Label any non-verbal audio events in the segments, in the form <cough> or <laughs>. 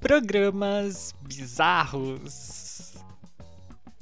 Programas bizarros.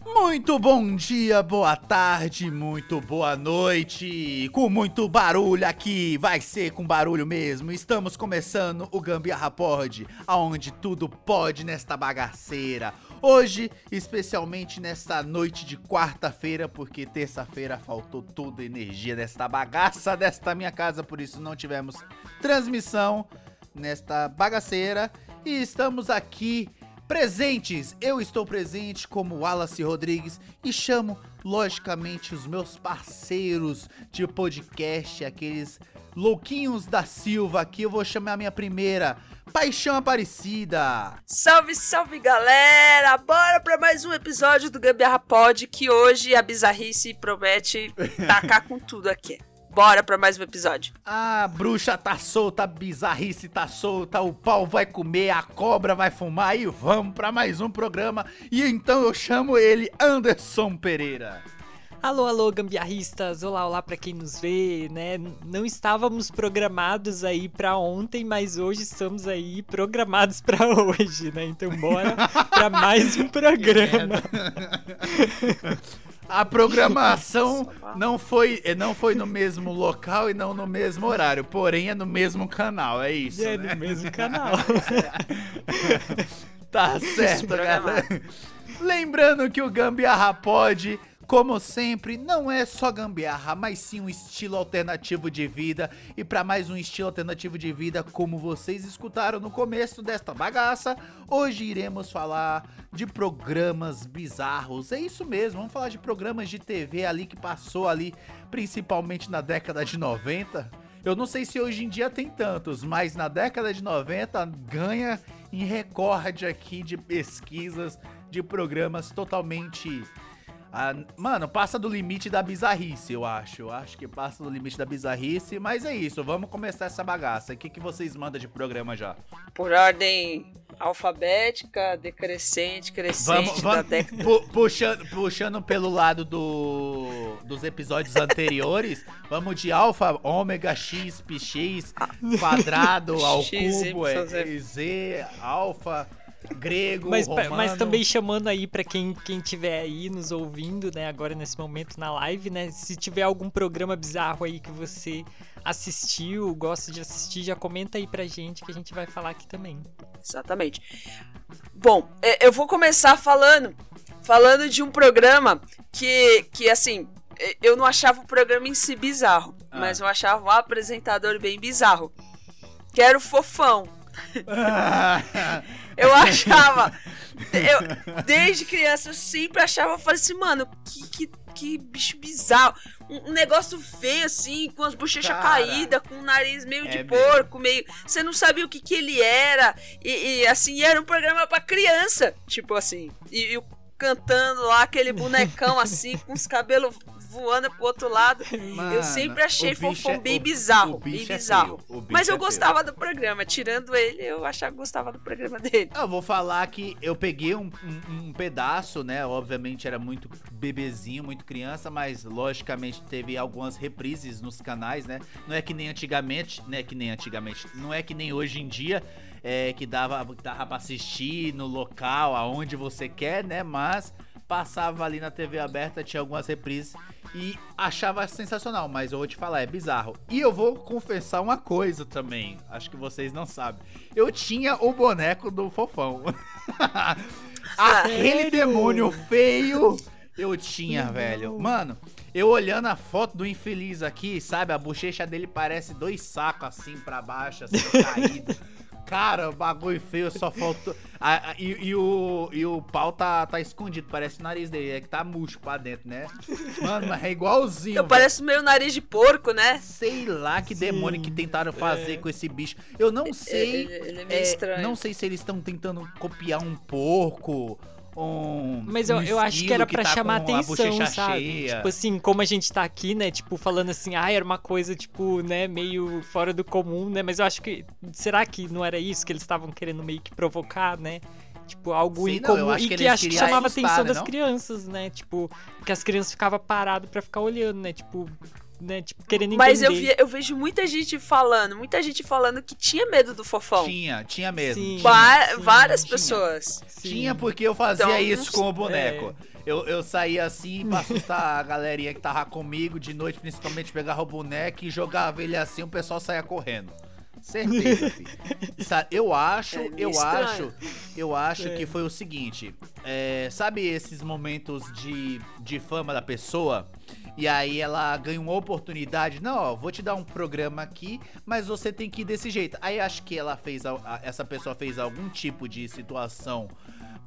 Muito bom dia, boa tarde, muito boa noite. Com muito barulho aqui, vai ser com barulho mesmo. Estamos começando o Gambiarra Pod, aonde tudo pode nesta bagaceira. Hoje, especialmente nesta noite de quarta-feira, porque terça-feira faltou toda a energia desta bagaça desta minha casa, por isso não tivemos transmissão nesta bagaceira. E estamos aqui presentes. Eu estou presente como Wallace Rodrigues e chamo, logicamente, os meus parceiros de podcast, aqueles louquinhos da Silva aqui. Eu vou chamar a minha primeira, Paixão Aparecida. Salve, salve galera! Bora pra mais um episódio do Gambiarra Pod que hoje a bizarrice promete tacar com tudo aqui. Bora pra mais um episódio. A bruxa tá solta, a bizarrice tá solta, o pau vai comer, a cobra vai fumar e vamos pra mais um programa. E então eu chamo ele Anderson Pereira. Alô, alô, gambiarristas! Olá, olá pra quem nos vê, né? Não estávamos programados aí pra ontem, mas hoje estamos aí programados pra hoje, né? Então bora <laughs> pra mais um programa. <laughs> A programação não foi, não foi no mesmo local e não no mesmo horário, porém é no mesmo canal, é isso. É né? no mesmo canal. <laughs> Tá certo, galera. Lembrando que o Gambiarra Pod, como sempre, não é só gambiarra, mas sim um estilo alternativo de vida. E para mais um estilo alternativo de vida, como vocês escutaram no começo desta bagaça, hoje iremos falar de programas bizarros. É isso mesmo, vamos falar de programas de TV ali que passou ali, principalmente na década de 90. Eu não sei se hoje em dia tem tantos, mas na década de 90 ganha em recorde aqui de pesquisas de programas totalmente. Ah, mano, passa do limite da bizarrice, eu acho. Eu acho que passa do limite da bizarrice, mas é isso, vamos começar essa bagaça. O que, que vocês mandam de programa já? Por ordem alfabética, decrescente, crescente da década. pu- puxando, puxando pelo lado do, dos episódios anteriores, vamos de alfa, ômega, x, px, quadrado, <laughs> ao X, cubo, Y, é, z, alfa, grego, Mas, romano. mas também chamando aí pra quem, quem tiver aí nos ouvindo, né, agora nesse momento na live, né, se tiver algum programa bizarro aí que você assistiu, gosta de assistir, já comenta aí pra gente que a gente vai falar aqui também. Exatamente. Bom, é, eu vou começar falando falando de um programa que, que assim, é, eu não achava o programa em si bizarro, Ah. mas eu achava o apresentador bem bizarro. Que era o Fofão. <laughs> Eu achava. eu, desde criança eu sempre achava, eu falei assim, mano, que, que, que bicho bizarro. Um, um negócio feio assim, com as bochechas caídas, com o nariz meio É de porco, meio. Você não sabia o que, que ele era. E, e, assim, era um programa pra criança. Tipo assim. E, e cantando lá, aquele bonecão assim, com os cabelos voando pro outro lado. Mano, eu sempre achei Fofão é- bem bizarro, o bem é bizarro. bicho Mas eu é gostava do programa, tirando ele, eu achava que gostava do programa dele. Eu vou falar que eu peguei um, um- um pedaço, né? Obviamente era muito bebezinho, muito criança, mas logicamente teve algumas reprises nos canais, né? Não é que nem antigamente, né? Que nem antigamente. Não é que nem hoje em dia, é, que dava, dava pra assistir no local, aonde você quer, né? Mas passava ali na TV aberta, tinha algumas reprises e achava sensacional, mas eu vou te falar, é bizarro. E eu vou confessar uma coisa também, acho que vocês não sabem. Eu tinha o boneco do fofão. <laughs> Aquele demônio feio eu tinha, velho. Mano, eu olhando a foto do infeliz aqui, sabe? A bochecha dele parece dois sacos assim pra baixo, assim, <laughs> caído. Cara, bagulho feio, só faltou. Ah, e, e o, e o pau tá, tá escondido, parece o nariz dele, é que tá murcho pra dentro, né? Mano, mas é igualzinho. Então parece meio nariz de porco, né? Sei lá que Sim, demônio que tentaram fazer com esse bicho. Eu não sei. Ele, ele é meio é, estranho. Não sei se eles estão tentando copiar um porco. Um, Mas eu, um eu acho que era pra tá chamar atenção, sabe? cheia. Tipo assim, como a gente tá aqui, né? Tipo, falando assim, ah, era uma coisa, tipo, né, meio fora do comum, né? Mas eu acho que. Será que não era isso que eles estavam querendo meio que provocar, né? Tipo, algo Sim, não, incomum. acho e que que, acho que chamava a atenção né, das não? crianças, né? Tipo, porque as crianças ficavam paradas pra ficar olhando, né? Tipo, né? Tipo, querendo entender. Mas eu, eu vejo muita gente falando, muita gente falando que tinha medo do fofão. Tinha, tinha mesmo. Sim. Va- sim, várias tinha. pessoas. Sim. Tinha porque eu fazia Então, isso com o boneco. É. Eu, eu saía assim pra <laughs> assustar a galerinha que tava comigo de noite, principalmente pegava o boneco e jogava ele assim, o pessoal saía correndo. Certeza, <laughs> filho. Eu acho, É eu estranho. acho, eu acho É. que foi o seguinte. é, sabe esses momentos de, de fama da pessoa? E aí ela ganha uma oportunidade. Não, ó, vou te dar um programa aqui, mas você tem que ir desse jeito. Aí acho que ela fez. Essa pessoa fez algum tipo de situação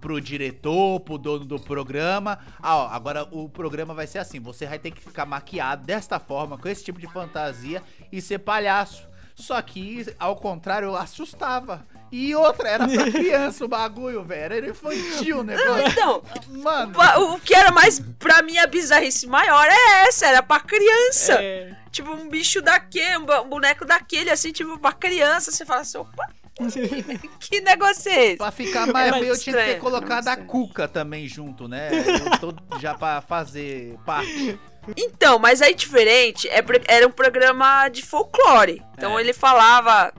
pro diretor, pro dono do programa. Ah, ó, agora o programa vai ser assim: você vai ter que ficar maquiado desta forma, com esse tipo de fantasia e ser palhaço. Só que, ao contrário, assustava. E outra, era pra criança o bagulho, velho. Era infantil o negócio. Então, Mano. o que era mais, pra mim, a bizarrice maior é essa, era pra criança. É. Tipo, um bicho daquele, um bo- boneco daquele, assim, tipo, pra criança. Você fala assim, opa, <laughs> que negócio é esse? Pra ficar mais eu tinha que ter colocado a. Cuca também junto, né? Eu tô já pra fazer parte. Então, mas aí diferente, é era um programa de folclore. Então É. ele falava,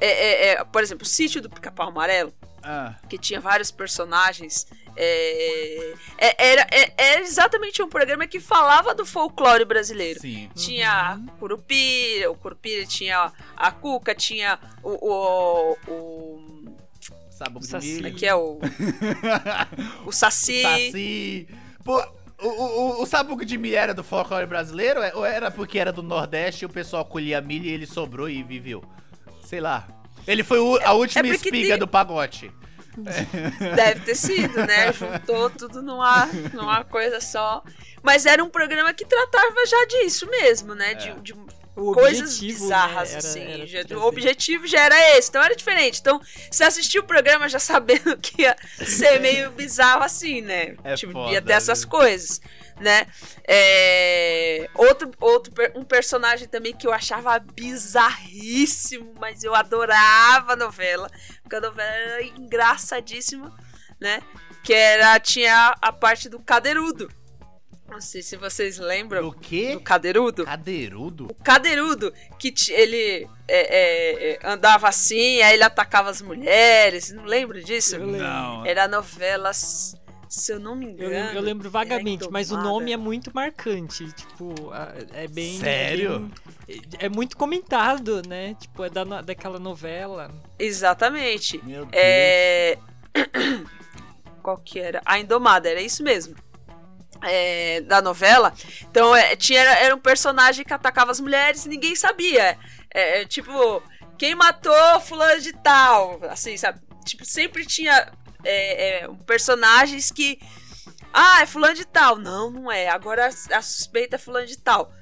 é, é, é, por exemplo, o sítio do Pica-Pau Amarelo, Ah, que tinha vários personagens. é, é, era, é- era exatamente um programa que falava do folclore brasileiro. sim. Tinha a Curupira, o Curupira tinha a Cuca, tinha o. o, o Sabugo de Saci. milho. que é o. <laughs> O Saci. Saci. Pô, o, o, o sabugo de milho era do folclore brasileiro? Ou era porque era do Nordeste e o pessoal colhia milho e ele sobrou e viveu? Sei lá. Ele foi o- a última é espiga tem- do pagote. Deve ter sido, né? <laughs> Juntou tudo numa, numa coisa só. Mas era um programa que tratava já disso mesmo, né? De, de coisas objetivo, bizarras, né, era- assim. era Já- o objetivo já era esse, então era diferente. Então, você assistiu o programa já sabendo <laughs> que ia ser meio bizarro assim, né? É tipo, foda, ia ter essas né? coisas, né? É, Outro, outro um personagem também que eu achava bizarríssimo, mas eu adorava a novela, porque a novela era engraçadíssima, né? Que era, tinha a parte do cadeirudo. Não sei se vocês lembram Do quê? do cadeirudo. Cadeirudo? O cadeirudo, que ele é, é, é, andava assim, aí ele atacava as mulheres, não lembro disso? Não. Era novelas, se eu não me Eu engano. lembro, eu lembro vagamente, mas o nome é muito marcante. Tipo, é bem. Sério? bem- é muito comentado, né? Tipo, é da, daquela novela. Exatamente. Meu Deus. É... <coughs> Qual que era? A Indomada, era isso mesmo. É, da novela. Então, é, tinha, era um personagem que atacava as mulheres e ninguém sabia. É, é, tipo, quem matou fulano de tal? Assim, sabe? Tipo, sempre tinha é, é, personagens que. Ah, é fulano de tal. Não, não é. Agora a, suspeita é fulano de tal.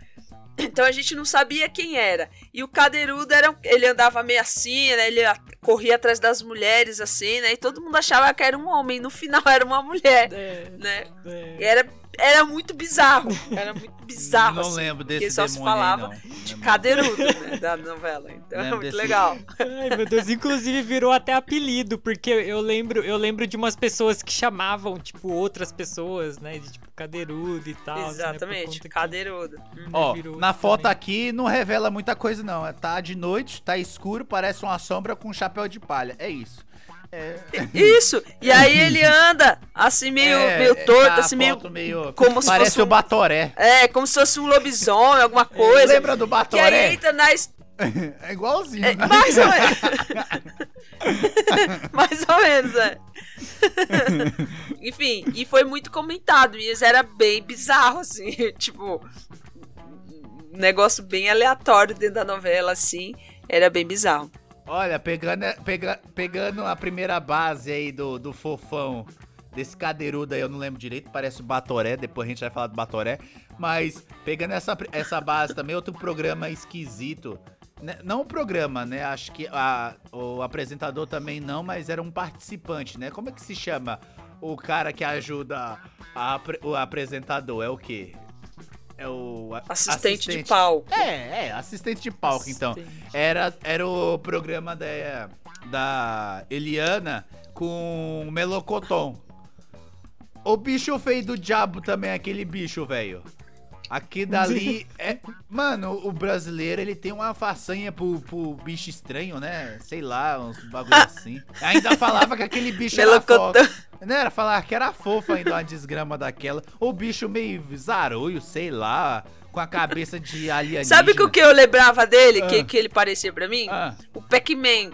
Então a gente não sabia quem era. E o Cadeirudo era. Ele andava meio assim, né? Ele corria atrás das mulheres, assim, né? E todo mundo achava que era um homem. No final <laughs> era uma mulher, É, né? é. E era, era muito bizarro. Era muito bizarro. Não assim, lembro porque desse só se aí, falava não. de. Cadeirudo, né? Da novela. Então é Lembro muito desse- legal. Ai, meu Deus, inclusive virou até apelido, porque eu lembro, eu lembro de umas pessoas que chamavam, tipo, outras pessoas, né? De tipo cadeirudo e tal. né, por Exatamente, que- Cadeirudo. Ó, virou na foto também. aqui não revela muita coisa não. É, Tá de noite, tá escuro, parece uma sombra com um chapéu de palha. É isso. É, Isso! E aí ele anda assim, meio, é, meio torto, tá assim, meio. meio como se parece fosse o um- Batoré. É, como se fosse um lobisomem, alguma coisa. Lembra do Que Batoré? aí entra na, É igualzinho. É, né? mais ou menos. <laughs> mais ou menos, é. Enfim, e foi muito comentado. E era bem bizarro, assim. <laughs> Tipo, um negócio bem aleatório dentro da novela, assim. Era bem bizarro. Olha, pegando, pega, pegando a primeira base aí do, do fofão, desse cadeirudo aí, eu não lembro direito, parece o Batoré, depois a gente vai falar do Batoré. Mas pegando essa, essa base também, outro programa esquisito. né, Não o programa, né? Acho que a- o apresentador também não, mas era um participante, né? Como é que se chama o cara que ajuda a apre- o apresentador? É o quê? É o a- Assistente, de palco. É, é, assistente de palco, então. Assistente. Era, era o programa da, da Eliana com o Melocoton. O bicho feio do diabo também, aquele bicho, velho. Aqui dali é. Mano, o brasileiro ele tem uma façanha pro, pro bicho estranho, né? Sei lá, uns bagulho <laughs> assim. Ainda falava que aquele bicho era fofo. Não era falar que era fofo ainda uma desgrama daquela. O bicho meio zarolho, sei lá, com a cabeça de alienígena. Sabe o que eu lembrava dele, Ah. que, que ele parecia pra mim? Ah. O Pac-Man.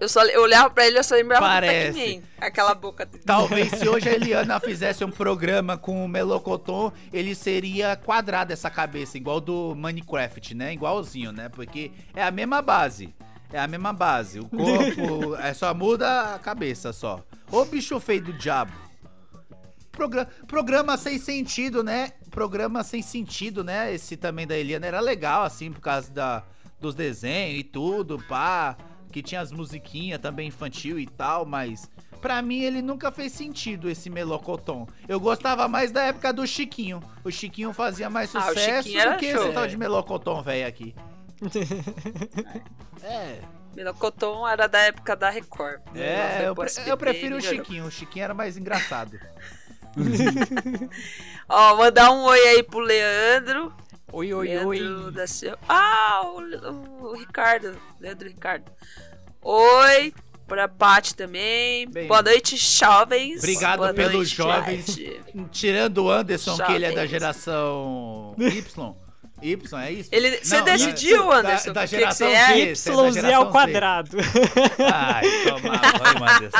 Eu, só, eu olhava pra ele e eu só lembrava Parece. do Pac-Man. Aquela boca dele. Talvez se hoje a <laughs> Eliana fizesse um programa com o Melocoton, ele seria quadrado essa cabeça, igual do Minecraft, né? Igualzinho, né? Porque é a mesma base. É a mesma base. O corpo <laughs> é só muda a cabeça só. Ô bicho feio do diabo. Progra- programa sem sentido, né? Programa sem sentido, né? Esse também da Eliana era legal, assim, por causa da, dos desenhos e tudo, pá. Que tinha as musiquinhas também infantil e tal, mas pra mim ele nunca fez sentido, esse Melocoton. Eu gostava mais da época do Chiquinho. O Chiquinho fazia mais Ah, sucesso era do que show. esse tal de Melocoton, velho, aqui. <laughs> é, Melocoton era da época da Record. é, eu, pre- SBT eu prefiro o. Chiquinho. O Chiquinho era mais engraçado. <laughs> <laughs> Ó, mandar um oi aí pro Leandro. Oi, oi, Leandro oi. da Silva. Ah, o, o Ricardo. Leandro Ricardo. Oi. Pra Paty também. Bem. Boa noite, jovens. Obrigado Boa pelos noite, jovens. Tirando o Anderson, que ele é da Jovens. geração Y. <laughs> Y, é isso? Ele- você Não, decidiu, da- Anderson, Da, da o que que geração você é? YZ você é da ao geração Z. quadrado. Ai, toma banho, Anderson.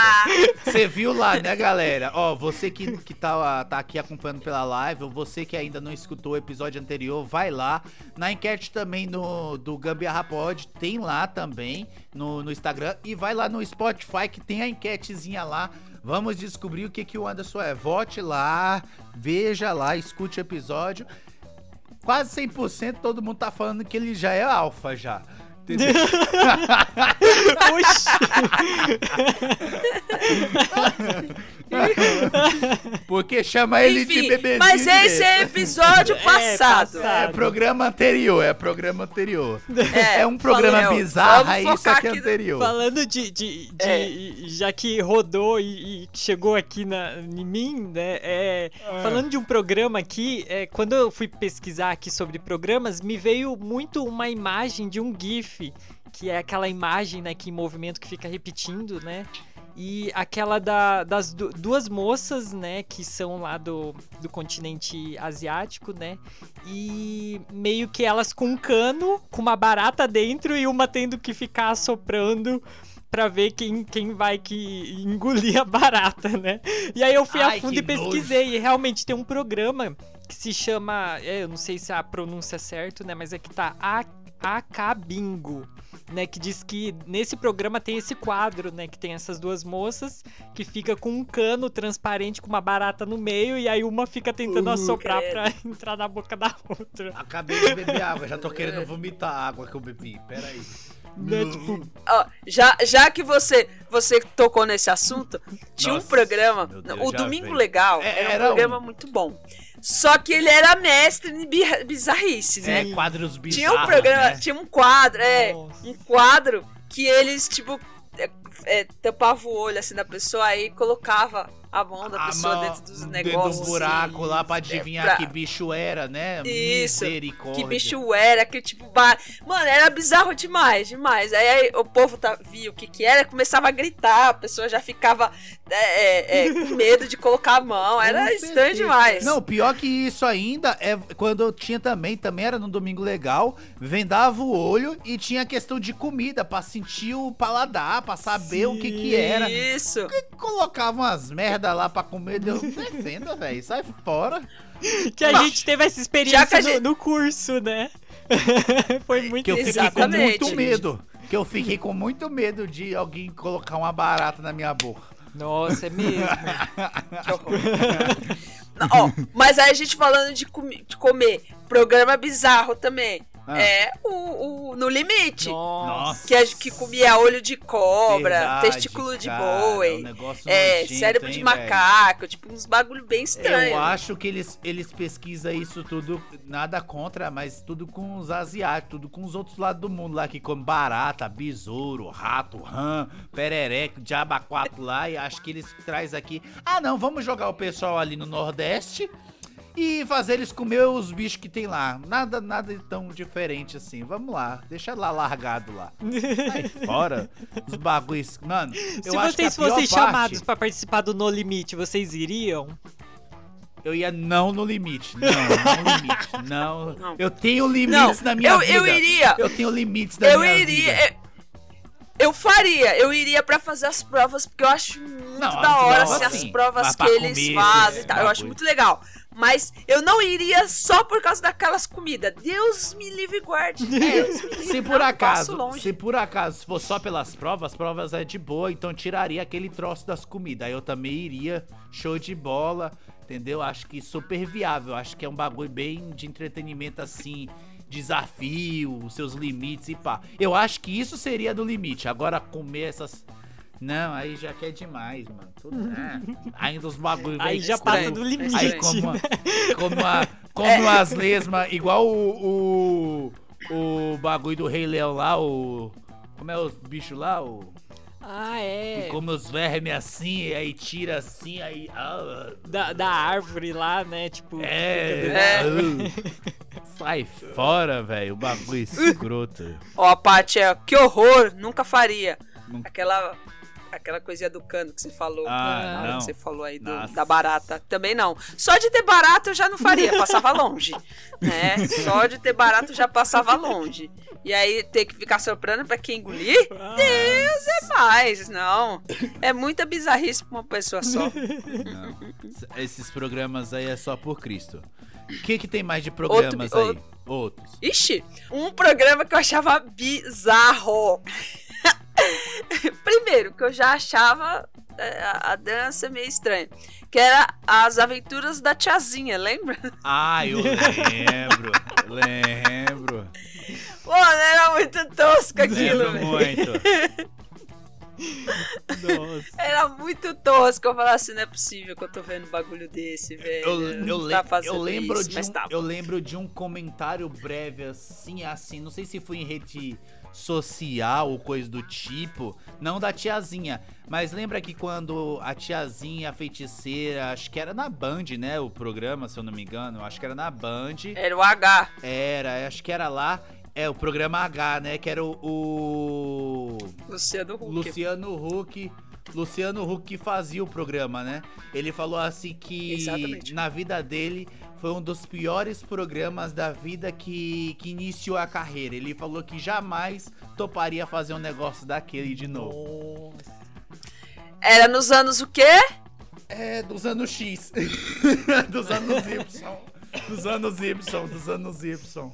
Você viu lá, né, galera? Ó, você que, que tá, tá aqui acompanhando pela live, ou você que ainda não escutou o episódio anterior, vai lá. Na enquete também no, do Gambiarra Pod, tem lá também no, no Instagram. E vai lá no Spotify que tem a enquetezinha lá. Vamos descobrir o que, que o Anderson é. Vote lá, veja lá, escute o episódio. Quase 100% todo mundo tá falando que ele já é alfa já. Entendeu? <laughs> Oxi. Porque chama ele de bebezinho. mas esse é episódio É, passado. passado. É programa anterior, é programa anterior. É, É um programa ó, bizarro, vamos é isso aqui é anterior. Falando de, de, de- É. já que rodou e, e chegou aqui na, em mim, né? é, Falando de um programa aqui, é, quando eu fui pesquisar aqui sobre programas, me veio muito uma imagem de um GIF, que é aquela imagem, né, que em movimento que fica repetindo, né? E aquela da- das du- duas moças, né, que são lá do, do continente asiático, né? E meio que elas com um cano, com uma barata dentro e uma tendo que ficar assoprando pra ver quem, quem vai que engolir a barata, né? E aí eu fui Ai, a fundo e pesquisei e realmente tem um programa que se chama, é, eu não sei se a pronúncia é certa, né, mas é que tá Acabingo, né, que diz que nesse programa tem esse quadro, né, que tem essas duas moças que fica com um cano transparente com uma barata no meio e aí uma fica tentando Uh, assoprar pra <laughs> entrar na boca da outra. Acabei de beber água, já tô querendo <laughs> vomitar a água que eu bebi. Pera aí. Né, tipo, Ó, já, já que você, você tocou nesse assunto, tinha Nossa, um programa, Deus, o Domingo veio. Legal, É, era um programa um. muito bom. Só que ele era mestre em bi- bizarrice, né? É, quadros bizarros, Tinha um programa, né? tinha um quadro, é, Nossa. um quadro que eles, tipo, é, é, tampavam o olho assim da pessoa aí colocava a mão da pessoa mão dentro dos dentro negócios. do buraco lá pra adivinhar pra- que bicho era, né? Isso, Misericórdia. Que bicho era, que tipo. Ba... Mano, era bizarro demais, demais. Aí, aí o povo tá, via o que que era, começava a gritar, a pessoa já ficava é, é, é, com <laughs> medo de colocar a mão. Era estranho demais. Não, pior que isso ainda é quando eu tinha também, também era no Domingo Legal, vendava o olho e tinha a questão de comida pra sentir o paladar, pra saber o que que era. Isso. Colocavam umas merda lá pra comer, Deus me defenda, velho. Sai fora. que a gente teve essa experiência que no, gente- no curso, né? <laughs> Foi muito Que eu fiquei com Exatamente. muito medo. que eu fiquei com muito medo de alguém colocar uma barata na minha boca. Nossa, é mesmo. <laughs> Que horror. Ó, mas aí a gente falando de, comi- de comer, programa bizarro também. Ah. É o, o No Limite. Nossa. Que, a, que comia olho de cobra, Verdade, testículo de cara, um boi, negócio é, nojento, cérebro de hein, velho? macaco, tipo uns bagulho bem estranho. Eu acho que eles, eles pesquisam isso tudo, nada contra, mas tudo com os asiáticos, tudo com os outros lados do mundo lá, que come barata, besouro, rato, rã, perereco, diaba 4 lá, e acho que eles traz aqui. Ah, não, vamos jogar o pessoal ali no Nordeste e fazer eles comer os bichos que tem lá. Nada, nada tão diferente assim. Vamos lá, deixa lá largado lá. Sai <laughs> fora os bagulhos. Mano, eu Se vocês fossem parte- chamados pra participar do No Limite, vocês iriam? Eu ia não no limite. Não, não no limite. Não. Não. Eu tenho Não, limites na minha eu, vida. eu iria, Eu tenho limites na eu minha iria, vida. eu, eu faria, eu iria pra fazer as provas, porque eu acho muito Não, da as hora provas, assim, sim. as provas que eles fazem e tal, eu acho muito legal. Mas eu não iria só por causa daquelas comidas. Deus me livre e guarde. <laughs> Deus me livre. Se por não acaso, se por acaso for só pelas provas, as provas é de boa, então tiraria aquele troço das comidas. Aí eu também iria, show de bola, entendeu? Acho que super viável, acho que é um bagulho bem de entretenimento assim, desafio, seus limites e pá. Eu acho que isso seria do limite. Agora comer essas não, aí já que é demais, mano. Tudo, é. <laughs> Ainda os bagulho Aí já estranho. passa do limite. Aí Gente. como, <laughs> como, a, como as lesmas, igual o, o, o bagulho do Rei Leão lá, o... Como é os bichos lá? O, Ah, é. que come os vermes assim, aí tira assim, aí... ah, Da, da árvore lá, né? Tipo. é... É. <laughs> sai fora, velho, o bagulho escroto. Ó, a Paty, é, que horror, nunca faria. Nunca. Aquela aquela coisinha do cano que você falou. Ah, na hora não. que você falou aí do- Nossa. da barata. Também não. Só de ter barato eu já não faria, passava longe. Né? Só de ter barato eu já passava longe. E aí ter que ficar soprando pra quem engolir? Ah, Deus é mais, não. É muita bizarrice pra uma pessoa só. Não. Esses programas aí é só por Cristo. O que, que tem mais de programas Outro- aí? Outros. Ixi, um programa que eu achava bizarro. <laughs> Primeiro, que eu já achava é, a, a dança meio estranha. Que era as aventuras da tiazinha, lembra? Ah, eu <laughs> lembro. lembro. Pô, era muito tosco aquilo, Lembro velho. muito. Nossa. Era muito tosco. Eu falava assim, não é possível que eu tô vendo um bagulho desse, velho. Eu, eu, tá eu lembro isso, de mas um, tá. eu lembro de um comentário breve assim, assim, não sei se foi em rede social ou coisa do tipo, não da tiazinha, mas lembra que quando a tiazinha a feiticeira, acho que era na Band, né, o programa, se eu não me engano, acho que era na Band. Era o H. Era, acho que era lá, é o programa H, né, que era o, o Luciano Huck. Luciano Huck. Luciano Huck que fazia o programa, né? Ele falou assim que Exatamente. na vida dele foi um dos piores programas da vida que, que iniciou a carreira. Ele falou que jamais toparia fazer um negócio daquele de novo. Nossa. Era nos anos o quê? É, dos anos X. <laughs> dos anos Y. Dos anos Y, dos anos Y.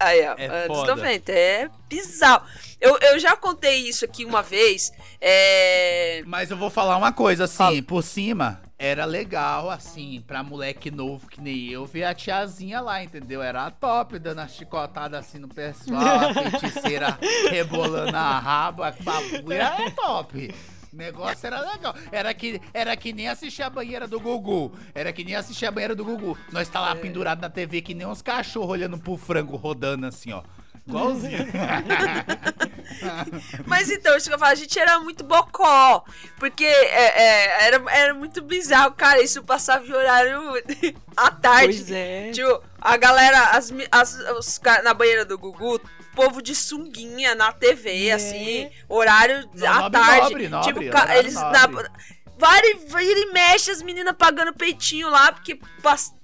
Aí, ó, É anos foda. 90. É bizarro. Eu, eu já contei isso aqui uma vez. É. Mas eu vou falar uma coisa assim, Fala. por cima, era legal, assim, pra moleque novo que nem eu, ver a tiazinha lá, entendeu? Era a top, dando a chicotada assim no pessoal, a <laughs> feiticeira rebolando a raba, bagulho, era top. O negócio era legal. Era que, era que nem assistir a banheira do Gugu. Era que nem assistir a banheira do Gugu. Nós tá É. lá pendurado na TV que nem uns cachorros olhando pro frango rodando assim, ó. Igualzinho. <laughs> <laughs> Mas então, isso que eu falo, a gente era muito bocó. Porque é, é, era, era muito bizarro, cara. Isso passava em horário <laughs> à tarde. Pois é. Tipo, a galera, as, as, os, na banheira do Gugu, povo de sunguinha na TV, É. assim, horário Não, à nobre, tarde. nobre, nobre, tipo, eles nobre. na. Vira, vira e mexe as meninas pagando peitinho lá, porque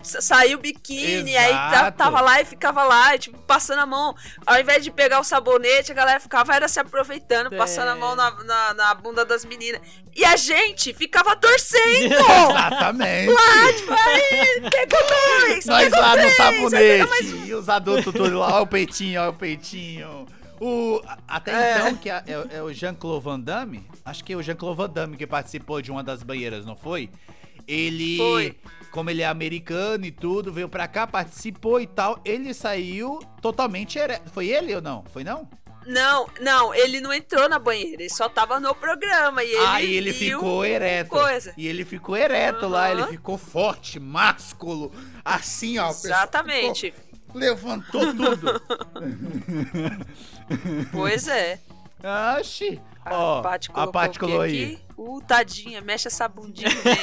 saiu o biquíni, aí tava lá e ficava lá, tipo, passando a mão. Ao invés de pegar o sabonete, a galera ficava era se aproveitando, É. passando a mão na, na, na bunda das meninas. E a gente ficava torcendo! <laughs> Exatamente. tipo, aí, pegou dois! Nós pegou lá no três, pega sabonete. mais. E os adultos tudo lá, ó o peitinho, ó o peitinho. O, até É. então, que é, é o Jean-Claude Van Damme, acho que é o Jean-Claude Van Damme que participou de uma das banheiras, não foi? Ele, Foi. como ele é americano e tudo, veio pra cá, participou e tal, ele saiu totalmente ereto. Foi ele ou não? Foi não? Não, não, ele não entrou na banheira, ele só tava no programa e ele Aí ele ficou ereto. coisa. E ele ficou ereto lá, ele ficou forte, másculo, assim, ó. Exatamente. ficou- levantou tudo. <laughs> Pois é. Oxi. Ó, Paty a colocou Paty o quê colou aí. aqui? Uh, tadinha, mexe essa bundinha bem.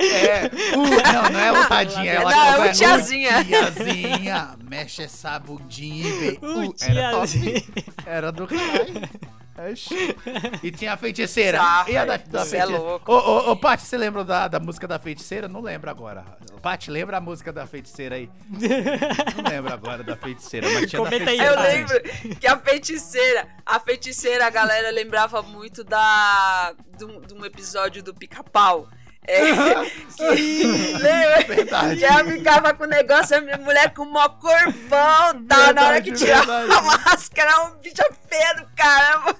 <laughs> É, uh, não, não é o tadinha, ela Não, é colocou, o tiazinha. "Uh, tiazinha, mexe essa bundinha, bem. Uh, Uh, era top. Era do caralho. E tinha a feiticeira. Ah, e a da, da você é feiticeira? louco. Ô, ô, ô, Paty, você lembra da, da música da feiticeira? Não lembro agora. Paty, lembra a música da feiticeira aí? <laughs> Não lembro agora da feiticeira, mas tinha Comenta da aí, feiticeira. Eu Paty. lembro que a feiticeira, a feiticeira, a galera lembrava muito da de um, de um episódio do Pica-Pau. É, <laughs> que, lembra? Verdade. Ela ficava com o negócio, a minha mulher com o maior corpão, tá? Na hora que Verdade, tirava verdade. a máscara, um bicho feio do caramba.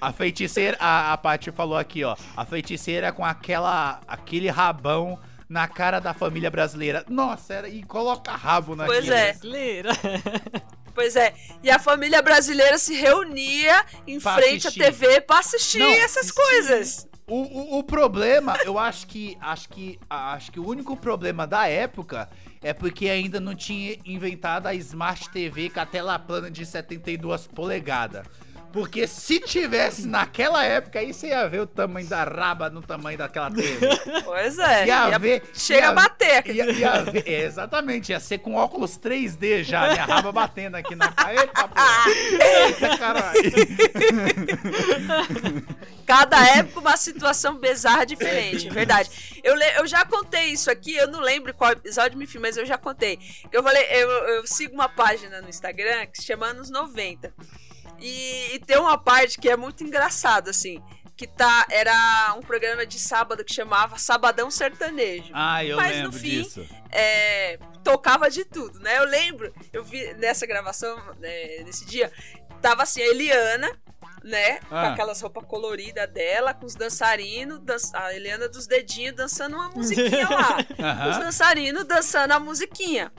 A feiticeira, a, a Paty falou aqui, ó. A feiticeira com aquela, aquele rabão na cara da família brasileira. Nossa, era, e coloca rabo naquilo. Pois é. Brasileira. <laughs> Pois é, e a família brasileira se reunia em Pra frente assistir. à TV pra assistir Não, essas assistir. coisas. O, o, o problema, eu acho que acho que acho que o único problema da época é porque ainda não tinha inventado a Smart TV com a tela plana de 72 polegadas. Porque se tivesse naquela época, aí você ia ver o tamanho da raba no tamanho daquela TV. Pois é. Ia ia- ver. chega ia- a bater. Ia, ia ver, é, exatamente, ia ser com óculos 3D já, minha raba batendo aqui na cara. Eita, caralho. Cada época uma situação bizarra diferente, é verdade. Eu, eu já contei isso aqui, eu não lembro qual episódio me filmei, mas eu já contei. Eu falei, eu, eu sigo uma página no Instagram que se chama Anos 90. E, e tem uma parte que é muito engraçada, assim. Que tá, era um programa de sábado que chamava Sabadão Sertanejo. Ah, eu Mas no lembro fim, disso. é, tocava de tudo, né? Eu lembro, eu vi nessa gravação, né, nesse dia, tava assim, a Eliana, né? Com Ah. aquelas roupas coloridas dela, com os dançarinos, dan- a Eliana dos dedinhos dançando uma musiquinha lá. <laughs> Os Aham. dançarinos dançando a musiquinha,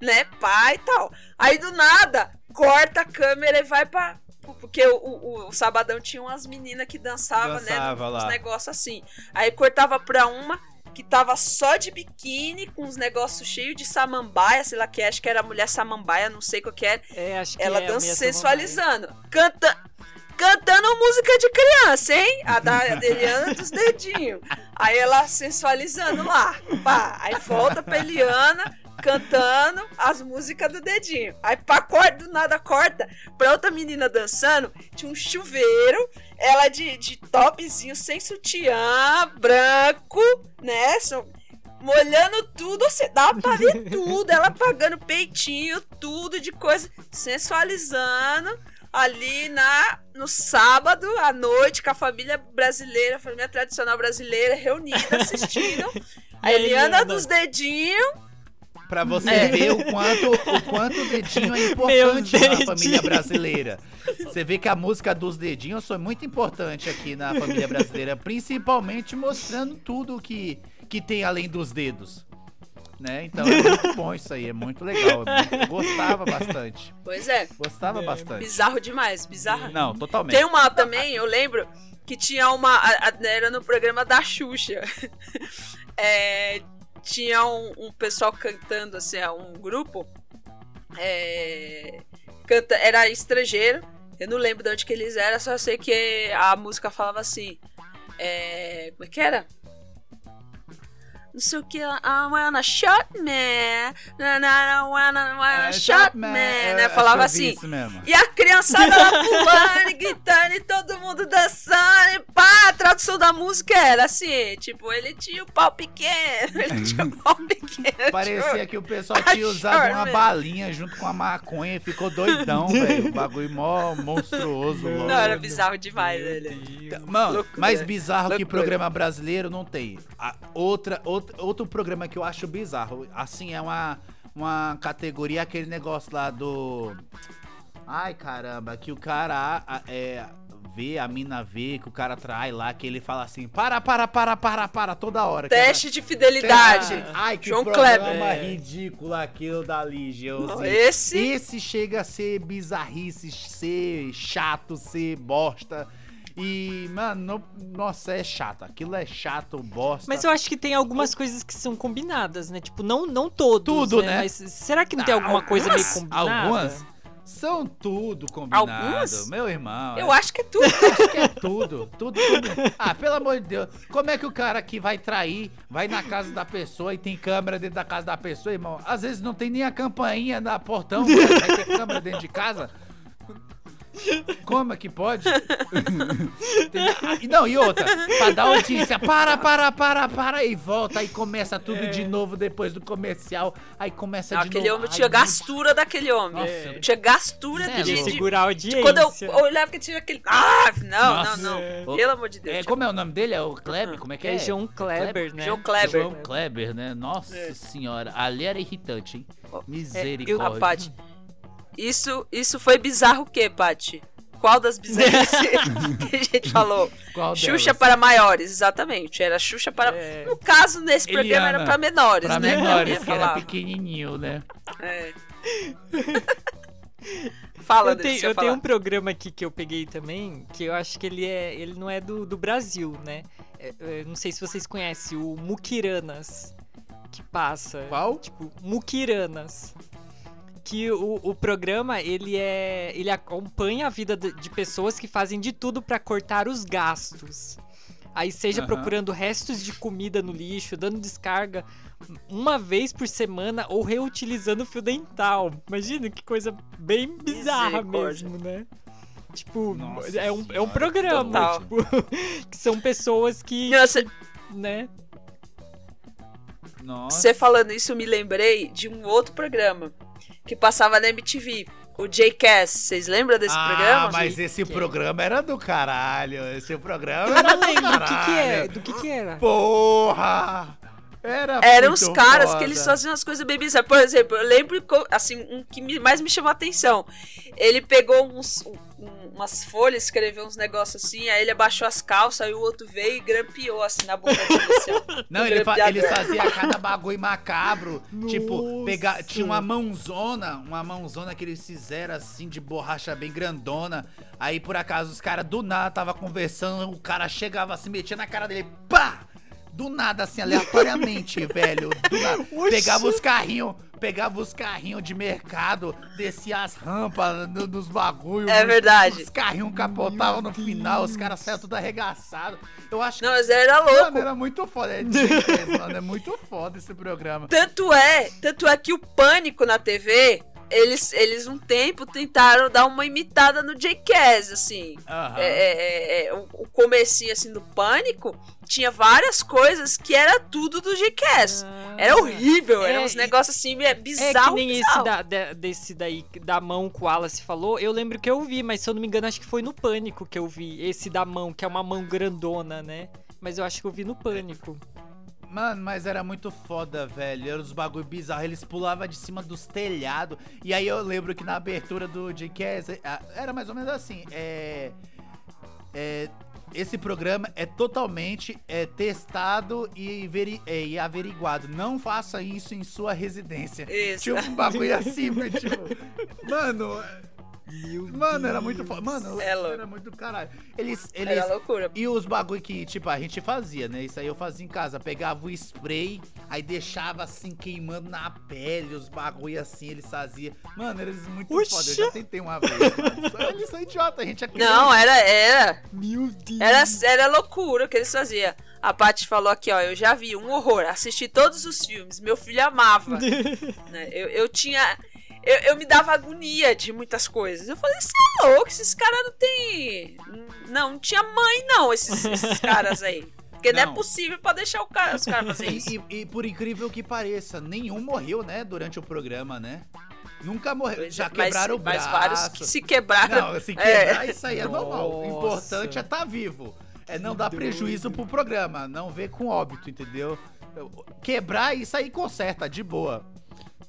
né? Pai e tal. Aí do nada, corta a câmera e vai pra. Porque o, o, o Sabadão tinha umas meninas que dançavam, Dançava né? lá. Uns negócios assim. Aí cortava pra uma que tava só de biquíni, com uns negócios cheios de samambaia, sei lá que é, acho que era mulher samambaia, não sei qual que era. É, acho que Ela é, dança sensualizando. Canta, cantando música de criança, hein? A da Eliana dos dedinhos. Aí ela sensualizando lá. Pá. Aí volta pra Eliana cantando as músicas do dedinho. Aí pá, corta, do nada corta pra outra menina dançando. Tinha um chuveiro, ela de, de topzinho sem sutiã, branco, né? Molhando tudo, você dá pra ver <laughs> tudo. Ela pagando peitinho, tudo de coisa, sensualizando ali na no sábado à noite com a família brasileira, a família tradicional brasileira reunida assistindo. <laughs> A Eliana Eliana? dos dedinhos. Pra você É. ver o quanto, o quanto o dedinho é <laughs> Meu importante na dedinho. família brasileira. Você vê que a música dos dedinhos foi muito importante aqui na família brasileira, principalmente mostrando tudo que, que tem além dos dedos. Né? Então é muito bom isso aí, é muito legal. Eu gostava bastante. Pois é, Gostava É, bastante. bizarro demais, bizarro. Não, totalmente. Tem uma também, eu lembro, que tinha uma. Era no programa da Xuxa. <laughs> É, tinha um, um pessoal cantando, assim, um grupo. é, canta, era estrangeiro. Eu não lembro de onde que eles eram, só sei que a música falava assim. É, como é que era? Não sei o que, I wanna shot man, na, na, na, wanna, wanna É, shot man, é, né? Falava que assim. Isso mesmo. E a criançada lá <laughs> pulando, e gritando, e todo mundo dançando, e pá, a tradução da música era assim, tipo, ele tinha o pau pequeno, ele <laughs> tinha o pau pequeno. <laughs> Parecia que o pessoal tinha usado uma balinha junto com a maconha e ficou doidão, velho. O bagulho mó monstruoso. Não, logo. era bizarro demais, velho. Mano, Loucura. mais bizarro que Loucura. programa brasileiro não tem. A- outra, outra, outro programa que eu acho bizarro, assim, é uma, uma categoria, aquele negócio lá do. Ai caramba, que o cara é, vê, a mina vê, que o cara trai lá, que ele fala assim: para, para, para, para, para, toda hora. Teste de fidelidade. Ai, que João programa Kleber. Ridículo aquilo da Não, sei. esse- Esse chega a ser bizarrice, ser chato, ser bosta. E, mano, no- nossa, é chato. Aquilo é chato, bosta. Mas eu acho que tem algumas coisas que são combinadas, né? Tipo, não, não todos, Tudo, né? Mas será que não tem alguma coisa meio combinada? Algumas são tudo combinado, Algumas? meu irmão. Eu é, acho que é tudo. <laughs> acho que é tudo, tudo combinado. Ah, pelo amor de Deus. Como é que o cara que vai trair, vai na casa da pessoa e tem câmera dentro da casa da pessoa, irmão? Às vezes não tem nem a campainha da portão, velho, vai ter câmera dentro de casa. Como é que pode? Não, e outra, pra dar audiência, para, para, para, para, e volta, aí começa tudo de novo depois do comercial, aí começa Não, de aquele novo. homem Ai, tinha gastura daquele homem. Nossa. Tinha gastura é de, De segurar a de audiência. Quando eu eu olhava que tinha aquele. Ah, não, Nossa. não, É. não. Pelo amor de Deus. É, como é o nome dele? É o Kleber? Como é que é? É João Kleber, né? João Kleber. João Kleber, né? Nossa É. senhora, ali era irritante, hein? Misericórdia. Ah, Paty. Isso, isso foi bizarro o quê, Paty? Qual das bizarrices <laughs> que a gente falou? Qual Xuxa delas? para maiores, exatamente. Era Xuxa para. É. No caso, nesse programa Eliana, era para menores, Pra né? menores, Eu que era pequenininho, né? É. Fala, Eu, tenho, eu tenho um programa aqui que eu peguei também, que eu acho que ele é. Ele não é do, do Brasil, né? É, é, não sei se vocês conhecem, o Mukiranas. Que passa. Qual? Tipo, Mukiranas. Que o, o programa, ele é. Ele acompanha a vida de, de pessoas que fazem de tudo pra cortar os gastos. Aí seja Aham. procurando restos de comida no lixo, dando descarga uma vez por semana ou reutilizando fio dental. Imagina que coisa bem bizarra mesmo, né? Tipo, Nossa é um, é um programa, total. tipo, <laughs> que são pessoas que, Não, você- né? Nossa. Você falando isso, eu me lembrei de um outro programa que passava na MTV, o J-Cast. Vocês lembram desse ah, programa? mas esse Que- programa era do caralho. Esse programa Eu era não do lembro do que, caralho. que é, do que que era. Porra! Era Eram os caras foda. que eles faziam as coisas bem bizarras. Por exemplo, eu lembro, assim, um que mais me chamou a atenção. Ele pegou uns, um- umas folhas, escreveu uns negócios assim, aí ele abaixou as calças, aí o outro veio e grampeou assim na boca dele. Assim. <laughs> Não, ele, fa ele fazia cada bagulho macabro. tipo, Nossa. pegar, tinha uma mãozona, uma mãozona que eles fizeram assim de borracha bem grandona. Aí por acaso os caras do nada tava conversando, o cara chegava assim, metia na cara dele, pá! Do nada, assim, aleatoriamente, <laughs> velho. Pegava os carrinhos, pegava os carrinhos de mercado, descia as rampas no- nos bagulhos. É verdade. Os carrinhos capotavam no final, os caras saíam tudo arregaçados. Eu acho Não, mas era Mano, louco. era muito foda. É demais, mano. É muito foda esse programa. Tanto é, tanto é que o Pânico na TV, eles, eles um tempo tentaram dar uma imitada no J-Caz, assim. Aham. É, é, é, é, o, o comecinho assim do Pânico tinha várias coisas que era tudo do G-Cast. Era horrível, É, eram uns e- negócios assim, é É bizarro. que nem esse bizarro. da, de- desse daí, da mão que o Wallace falou, eu lembro que eu vi, mas se eu não me engano, acho que foi no Pânico que eu vi. Esse da mão, que é uma mão grandona, né? Mas eu acho que eu vi no Pânico. Mano, mas era muito foda, velho. Era os bagulho bizarros. Eles pulavam de cima dos telhados. E aí eu lembro que na abertura do Jackass era mais ou menos assim. É. É. Esse programa é totalmente é, testado e, veri- é, e averiguado. Não faça isso em sua residência. Isso. Tinha um bagulho assim, mas, tipo. <laughs> Mano. Mano, era muito foda. Mano, É louco. era muito caralho. Eles. eles Era loucura. e os bagulho que, tipo, a gente fazia, né? Isso aí eu fazia em casa. Pegava o spray, aí deixava assim, queimando na pele, os bagulho assim, eles faziam. Mano, eles muito foda. Eu já tentei uma vez, mano. Eles são idiota, a gente é criança. Não, era, era. Meu Deus. Era, era loucura o que eles faziam. A Paty falou aqui, ó, eu já vi um horror, assisti todos os filmes, meu filho amava. <laughs> né? eu, eu tinha. Eu, eu me dava agonia de muitas coisas. Eu falei, você é louco, esses caras não tem. Não, não tinha mãe, não, esses, esses <laughs> caras aí. Porque não, é Não. possível pra deixar o cara, os caras fazerem isso. E, e- por incrível que pareça, nenhum morreu, né, durante o programa, né? Nunca morreu. Já Mas- quebraram o mas braço. vários que se quebraram. Não, se É. quebrar, isso aí é normal. O Nossa. importante é estar tá vivo. É não dar prejuízo pro programa, não ver com óbito, entendeu? Quebrar, isso aí conserta, de boa.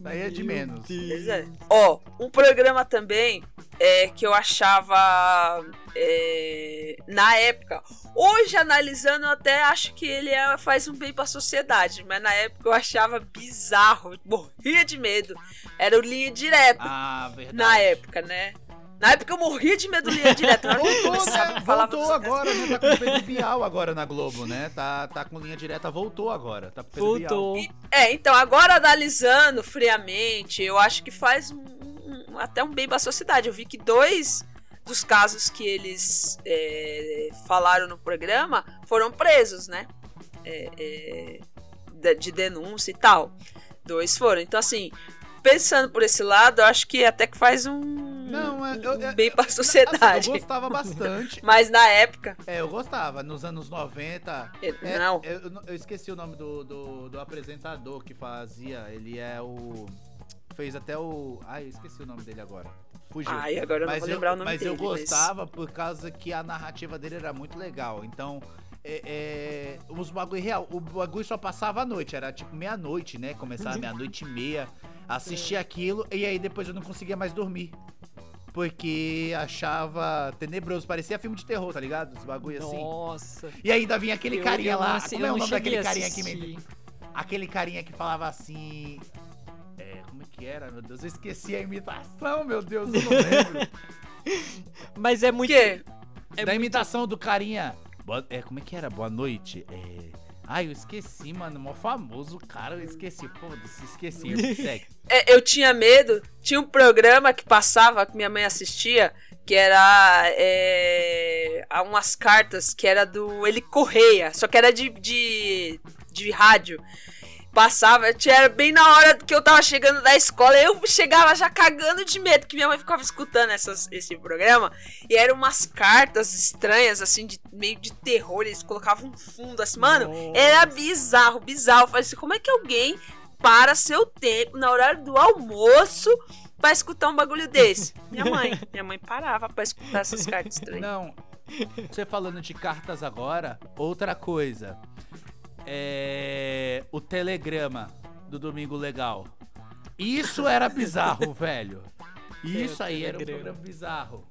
Daí é de menos. Pois é. Ó, um programa também é, que eu achava é, na época. Hoje, analisando, eu até acho que ele é- faz um bem pra sociedade, mas na época eu achava bizarro, morria de medo. Era o Linha Direta, Ah, verdade. na época, né? Na época eu morria de medo do Linha Direta. Na hora que eu Voltou, começava né? Voltou agora, né? Tá com o Pedro Bial agora na Globo, né? Tá, tá com linha direta, voltou agora. Tá com Pedro Bial. Voltou. É, então, agora analisando friamente, eu acho que faz um- um- até um bem pra sociedade. Eu vi que dois dos casos que eles é, falaram no programa foram presos, né? É, é, de, de denúncia e tal. Dois foram. Então, assim, pensando por esse lado, eu acho que até que faz um, Não, é- eu- um é- bem pra Assim, sociedade. eu gostava bastante. <laughs> Mas na época, É, eu gostava. Nos anos 90. eu- É, não. Eu, eu- eu esqueci o nome do, do, do apresentador que fazia. Ele é o. Fez até o. Ai, eu esqueci o nome dele agora. Fugiu. Ai, agora eu não mas vou eu, lembrar o nome mas dele. eu gostava por causa que a narrativa dele era muito legal. Então, é, é, os bagulho real. O bagulho só passava à noite. Era tipo meia-noite, né? Começava meia-noite e meia. Assistia aquilo e aí depois eu não conseguia mais dormir. Porque achava tenebroso. Parecia filme de terror, tá ligado? Os bagulho assim. Nossa. E ainda vinha aquele Eu- carinha eu não lá. assi- Como é o não nome daquele carinha que assistir. me... Aquele carinha que falava assim. É, como é que era, meu Deus? Eu esqueci a imitação, meu Deus, eu não <laughs> lembro. Mas é O muito. quê? É da muito- imitação do carinha. Boa- é, como é que era? Boa noite. É. Ai, eu esqueci, mano. Mó famoso, cara. Eu esqueci. Foda-se, esqueci. Segue. <laughs> É, eu tinha medo. Tinha um programa que passava, que minha mãe assistia, que era é, umas cartas que era do Ele Correia, só que era de, de, de rádio. Passava, era bem na hora que eu tava chegando da escola, eu chegava já cagando de medo, que minha mãe ficava escutando essas, esse programa, e eram umas cartas estranhas, assim, de meio de terror, eles colocavam um fundo assim, mano, Nossa. era bizarro, bizarro. Eu falei assim, como é que alguém para seu tempo na horário do almoço pra escutar um bagulho desse? Minha mãe. <laughs> Minha mãe parava pra escutar essas cartas estranhas. Não. Você falando de cartas agora, outra coisa. É. O telegrama do Domingo Legal. Isso era bizarro, <laughs> velho. Isso aí era um programa bizarro.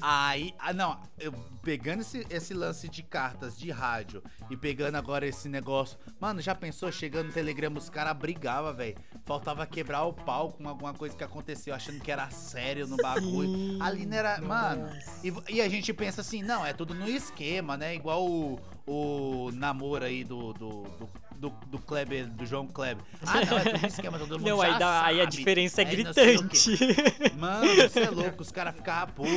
Aí, ah, não, eu pegando esse, esse lance de cartas de rádio e pegando agora esse negócio. Mano, já pensou? Chegando no telegrama, os caras brigavam, velho. Faltava quebrar o pau com alguma coisa que aconteceu, achando que era sério no bagulho. Sim. Ali não era. Mano, e, e a gente pensa assim, não, é tudo no esquema, né? Igual o, o namoro aí do, do, do, do, do Kleber, do João Kleber. Ah, não, é tudo no esquema, todo mundo Não, aí, dá- aí a diferença é gritante. Mano, você é louco, os caras ficavam putos.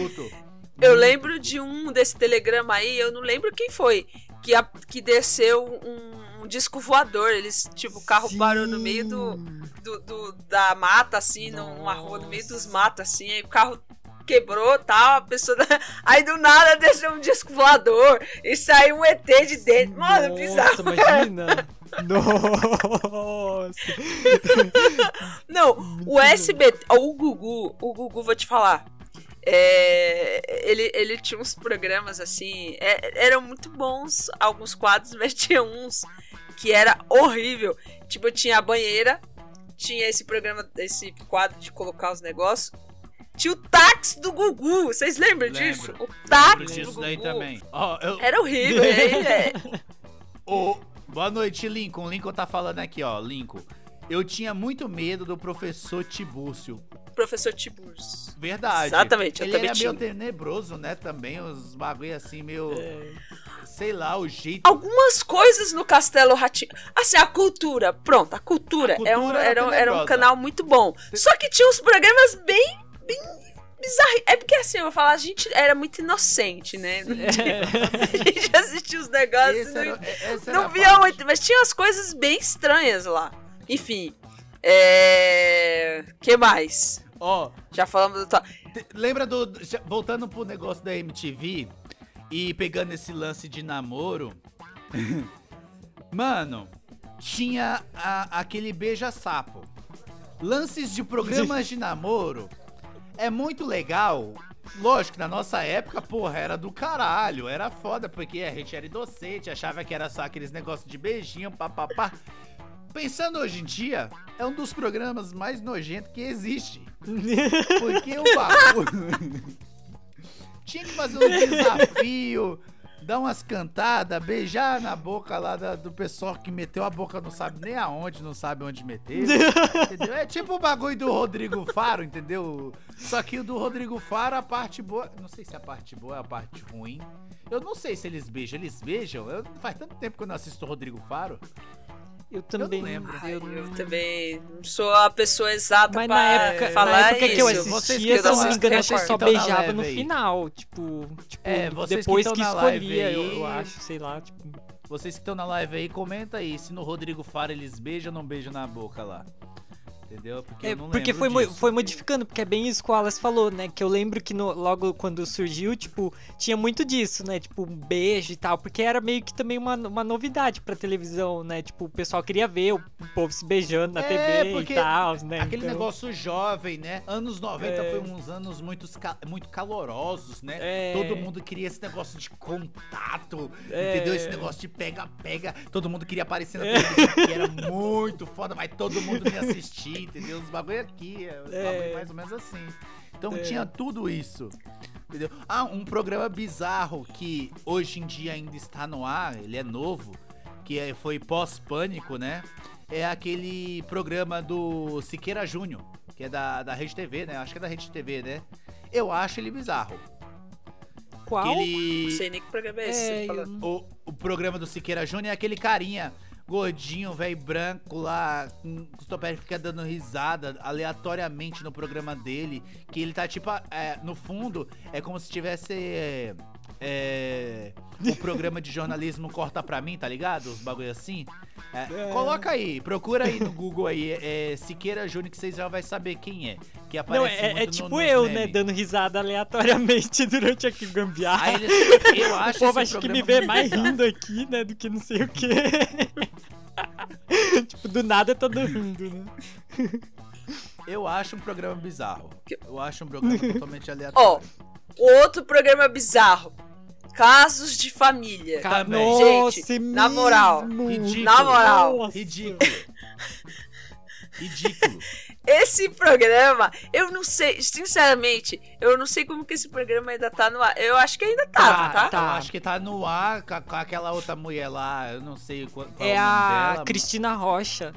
Eu lembro de um desse telegrama aí, eu não lembro quem foi, que, a- que desceu um, um disco voador. Eles, tipo, o carro parou no meio do, do, do- da mata, assim, numa rua, no meio dos matos, assim, aí o carro quebrou tal, a pessoa. <laughs> Aí do nada desceu um disco voador e saiu um ET de dentro. Mano, bizarro. Nossa, imagina. <laughs> Nossa. Não, o SBT, o Gugu, o Gugu, vou te falar. É, ele, ele tinha uns programas assim, é, eram muito bons alguns quadros, <laughs> mas tinha uns que era horrível. Tipo, tinha a banheira, tinha esse programa, esse quadro de colocar os negócios. Tinha o táxi do Gugu, vocês lembram Lembro. disso? O táxi do disso Gugu. daí também. Ó, eu, Era horrível, é, é. <laughs> Ô, boa noite, Lincoln. Lincoln tá falando aqui, ó. Lincoln. Eu tinha muito medo do professor Tibúrcio. Professor Tiburcio. Verdade. Exatamente, eu Ele também era tinha. meio tenebroso, né? Também, os bagulho assim, meio. É. Sei lá, o jeito. algumas coisas no Castelo Ratinho. Assim, a cultura, pronto, a cultura, A cultura é um- era era, um- era um canal muito bom. Só que tinha uns programas bem, bem bizarros. É porque assim, eu vou falar, a gente era muito inocente, né? <laughs> A gente assistia os negócios, Esse não, era, não via parte. muito, mas tinha umas coisas bem estranhas lá. Enfim, é... que mais? Ó, Já falamos do... lembra do. Voltando pro negócio da MTV e pegando esse lance de namoro. <laughs> Mano, tinha a- aquele beija-sapo. Lances de programas de namoro é muito legal. Lógico na nossa época, porra, era do caralho, era foda, porque a gente era inocente, achava que era só aqueles negócios de beijinho, papapá. Pensando hoje em dia, é um dos programas mais nojentos que existe. <laughs> Porque o bagulho. <laughs> Tinha que fazer um desafio, dar umas cantadas, beijar na boca lá da- do pessoal que meteu a boca, não sabe nem aonde, não sabe onde meter. <laughs> entendeu? É tipo o bagulho do Rodrigo Faro, entendeu? Só que o do Rodrigo Faro, a parte boa. Não sei se a parte boa é a parte ruim. Eu não sei se eles beijam. Eles beijam? Eu, faz tanto tempo que eu não assisto o Rodrigo Faro. Eu também lembro. Ai, Eu, eu também não sou a pessoa exata Mas pra na época, falar na época que eu isso. Vocês assistia, que se eu não me engano, que que só beijava no aí. final. Tipo, tipo É, vocês que depois que, na live escolhia, eu, aí- eu acho, sei lá, tipo. Vocês que estão na live aí, comenta aí se no Rodrigo Faro eles beijam ou não beijam na boca lá. Entendeu? Porque É, eu não porque foi, mo- foi modificando, porque é bem isso que o Wallace falou, né? Que eu lembro que no- logo quando surgiu, tipo, tinha muito disso, né? Tipo, um beijo e tal, porque era meio que também uma, uma novidade pra televisão, né? Tipo, o pessoal queria ver o povo se beijando na É, TV e tal, né? Aquele Então, negócio jovem, né? Anos 90 É. foi uns anos muito, muito calorosos, né? É. Todo mundo queria esse negócio de contato, É. entendeu? Esse negócio de pega-pega. Todo mundo queria aparecer na televisão, que era muito foda, mas todo mundo me assistir, entendeu? Os bagulho aqui, é, os É. bagulho mais ou menos assim. Então É. tinha tudo isso. Entendeu? Ah, um programa bizarro que hoje em dia ainda está no ar, ele é novo, que é- foi pós-pânico, né? É aquele programa do Siqueira Júnior, que é da, da Rede TV, né? Acho que é da Rede TV, né? Eu acho ele bizarro. Qual? Que Não ele. sei nem que programa é esse. É, eu O, o programa do Siqueira Júnior é aquele carinha gordinho, velho branco lá, com os topés fica dando risada aleatoriamente no programa dele. Que ele tá tipo, é, no fundo, é como se tivesse. É, é, o programa de jornalismo Corta Pra Mim, tá ligado? Os bagulho assim. É, É. Coloca aí, procura aí no Google aí, é, Siqueira Júnior, que vocês já vai saber quem é. Que Não, aparece é, muito é no- tipo nos eu, né? memes. Dando risada aleatoriamente <laughs> durante aqui o gambiarra. Aí eles, eu o acho povo esse acha que me vê mais rindo aqui, né? Do que não sei o quê. <laughs> <laughs> tipo, do nada todo rindo, né? Eu acho um programa bizarro. Eu acho um programa <laughs> totalmente Ó, aleatório. outro programa bizarro. Casos de família. Também. Nossa, Gente, é na moral, mesmo. Ridículo. Na moral. Nossa. Ridículo. <laughs> Ridículo. Esse programa, eu não sei, sinceramente, eu não sei como que esse programa ainda tá no ar. Eu acho que ainda tá, tá? tá. Eu acho que tá no ar com, aquela outra mulher lá, eu não sei qual, qual É o nome a dela. Cristina Rocha.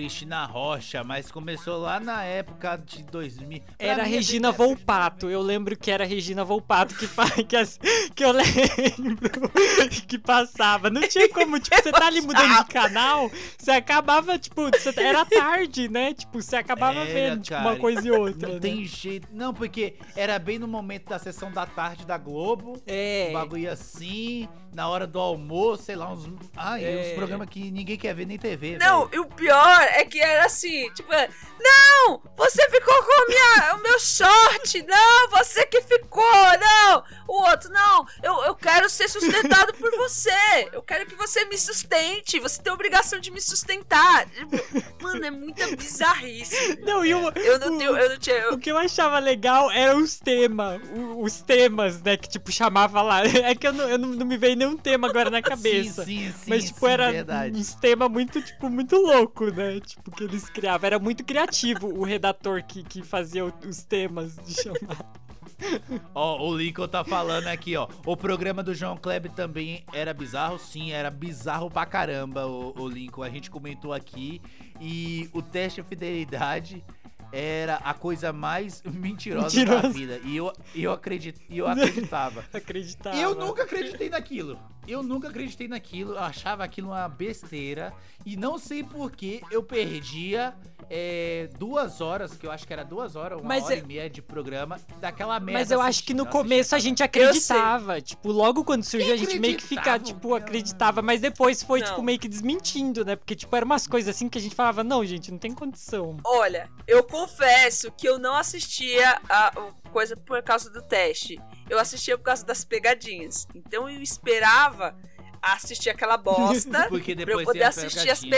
Cristina Rocha, mas começou lá na época de 2000. Pra Era é Regina de Volpato. Eu lembro que era a Regina Volpato que, <laughs> que, as- que eu lembro <laughs> que passava. Não tinha como, tipo, você tá ali <laughs> mudando de canal, você acabava, tipo, você- era tarde, né? Tipo, você acabava Era, vendo tipo, uma coisa e outra. Não né? tem jeito. Não, porque era bem no momento da sessão da tarde da Globo. É. Um bagulho assim, na hora do almoço, sei lá, uns. Ai, É. uns programas que ninguém quer ver nem TV. Não, velho. e o pior é que era assim, tipo, é, não, você ficou com minha, <laughs> o meu short, não, você que ficou, não. O outro, não, eu, eu quero ser sustentado por <laughs> você, eu quero que você me sustente, você tem a obrigação de me sustentar. <laughs> Mano, é muita bizarrice. Não, e o, Eu não o- tenho, eu não tinha, eu- O que eu achava legal eram os temas. Os temas, né? Que tipo chamava lá. É que eu não, eu não, não me veio nenhum tema agora na <laughs> cabeça. Sim, sim, sim. Mas, tipo, sim, era verdade. uns temas muito, tipo, muito louco, né? Tipo, que eles criavam. Era muito criativo o redator que, que fazia os temas de chamar. <laughs> Ó, o Lincoln tá falando aqui, ó. O programa do João Kleber também era bizarro? Sim, era bizarro pra caramba, o, o Lincoln. A gente comentou aqui. E o teste de fidelidade era a coisa mais <laughs> mentirosa da vida. E eu, e eu, acredit, e eu acreditava. <laughs> Acreditava. Eu nunca acreditei naquilo. Eu nunca acreditei naquilo. Eu achava aquilo uma besteira. E não sei por que eu perdia é, duas horas, que eu acho que era duas horas, uma Mas hora é- e meia de programa, daquela merda. Mas eu acho que no começo a gente acreditava. Tipo, logo quando surgiu, a gente meio que fica, acreditava? tipo, acreditava. Mas depois foi, Não. tipo, meio que desmentindo, né? Porque, tipo, eram umas coisas assim que a gente falava, não, gente, não tem condição. Olha, eu confesso que eu não assistia a coisa por causa do teste. Eu assistia por causa das pegadinhas. Então eu esperava assistir aquela bosta <laughs> Porque pra eu poder assistir as pegadinha.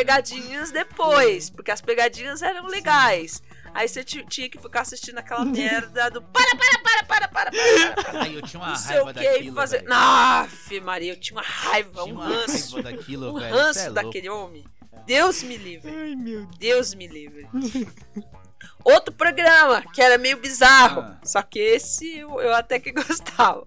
pegadinhas depois. Porque as pegadinhas eram legais. Aí você ti- tinha que ficar assistindo aquela <laughs> merda do para, para, para, para, para, para, para. Ai, eu tinha uma Não sei o raiva que daquilo, fazer. velho. Aff, Maria, eu tinha uma raiva, Tinha um uma ranço. raiva daquilo, Um velho. É ranço louco. daquele homem. Deus me livre. Ai, meu Deus me livre. Outro programa que era meio bizarro, Ah. só que esse eu, eu até que <laughs> gostava.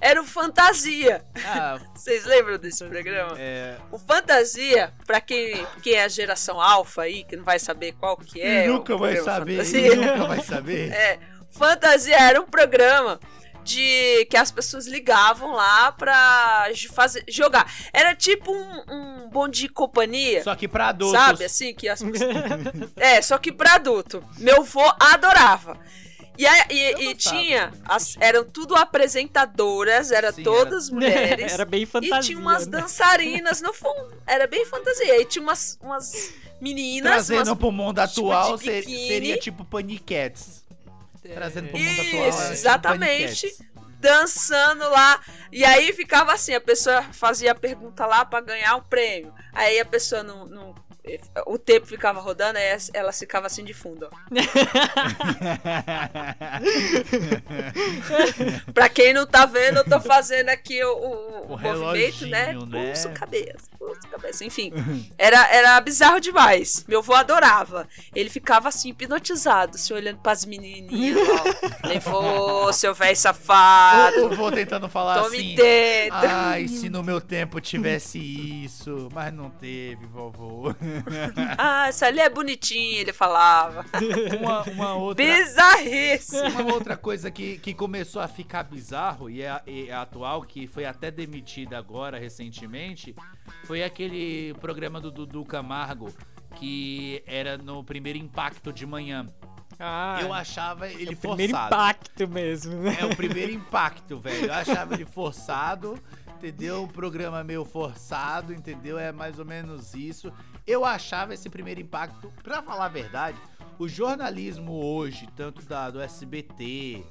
Era o Fantasia. Ah, <laughs> Vocês lembram desse programa? é. O Fantasia, pra quem, quem é a geração alfa aí, que não vai saber qual que é. e nunca vai saber. Nunca vai saber. É, Fantasia era um programa de que as pessoas ligavam lá pra fazer, jogar. Era tipo um, um bom de companhia. Só que pra adultos. Sabe, assim, que as pessoas... <laughs> É, só que pra adulto. Meu vô adorava. E, aí- e- e tinha, as- eram tudo apresentadoras, era Sim, todas mulheres. <laughs> Era bem fantasia. e tinha umas né? dançarinas no fundo. Era bem fantasia. E tinha umas, umas meninas. Trazendo umas... pro mundo tipo atual, de ser- biquíni. seria tipo Paniquettes. Trazendo pro mundo Isso, atual. é tipo exatamente. Paniquettes. dançando lá. E aí ficava assim, a pessoa fazia a pergunta lá pra ganhar o prêmio. Aí a pessoa não. não- o tempo ficava rodando, aí ela ficava assim de fundo, ó. <laughs> Pra quem não tá vendo, eu tô fazendo aqui o, o- O movimento, né? né? Pulso, cabeça, pulso, cabeça. Enfim, era, era bizarro demais. Meu avô adorava. Ele ficava assim, hipnotizado, se olhando pras menininhas. ó. <laughs> Levou, seu velho safado. Eu vou tentando falar Tome assim. dedo. Ai, se no meu tempo tivesse isso, mas não teve, vovô. <laughs> Ah, essa ali é bonitinha, ele falava. Uma, uma outra. Bizarríssimo. Uma outra coisa que, que começou a ficar bizarro e é, e é atual, que foi até demitida agora recentemente, foi aquele programa do Dudu Camargo, que era no primeiro impacto de manhã. Ah, Eu achava ele é o primeiro forçado. impacto mesmo, né? É o primeiro impacto, velho. Eu achava ele forçado, entendeu? O programa meio forçado, entendeu? É mais ou menos isso. Eu achava esse primeiro impacto, pra falar a verdade, o jornalismo hoje, tanto da, do SBT,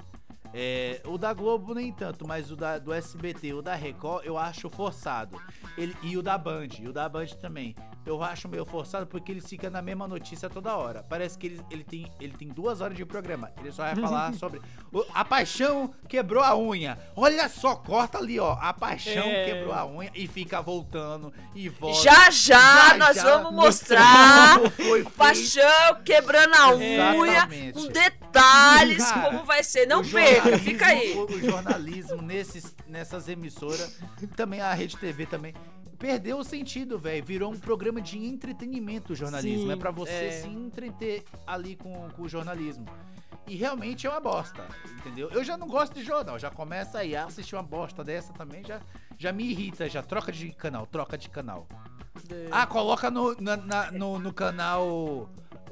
é, o da Globo nem tanto, mas o da, do SBT, o da Record, eu acho forçado. Ele, e o da Band, e o da Band também. Eu acho meio forçado porque ele fica na mesma notícia toda hora. Parece que ele, ele, tem, ele tem duas horas de programa. Ele só vai <laughs> falar sobre. o- a paixão quebrou a unha. Olha só, corta ali, ó. A paixão É. quebrou a unha e fica voltando e volta. Já, já, Já, nós já. vamos mostrar feito. paixão quebrando a unha, Exatamente. com detalhes, Cara, como vai ser. Não perca, fica aí. O, jornalismo nesses, nessas emissoras, também a Rede TV também, perdeu o sentido, velho. Virou um programa de entretenimento o jornalismo. Sim, é pra você é. se entreter ali com, com o jornalismo. E realmente é uma bosta, entendeu? Eu já não gosto de jornal, já começa aí a assistir uma bosta dessa também, já, já me irrita, já troca de canal, troca de canal. Ah, coloca no, na- na- no, no canal.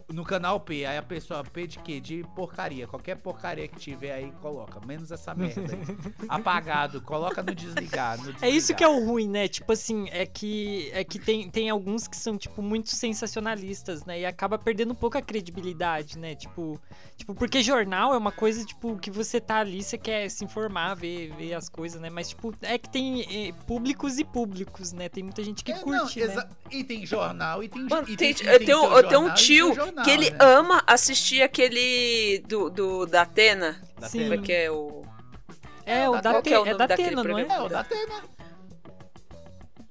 No canal P. Aí a pessoa, P de quê? De porcaria. Qualquer porcaria que tiver aí, coloca. Menos essa merda aí. <laughs> Apagado. Coloca no desligar. no É isso desligar. que é o ruim, né? Tipo assim, é que é que tem, tem alguns que são tipo muito sensacionalistas, né? E acaba perdendo um pouco a credibilidade, né? Tipo, tipo porque jornal é uma coisa tipo que você tá ali, você quer se informar, ver, ver as coisas, né? Mas tipo, é que tem eh, públicos e públicos, né? Tem muita gente que É, não, curte, né? exa- E tem jornal, e tem Mano, e tem- e eu, tenho, eu tenho um tio que ele né? ama assistir aquele do, do da Atena. Da Sim. Como é Atena. que é o. É, o Qual da é o é nome da Atena, não é? É, o da Atena.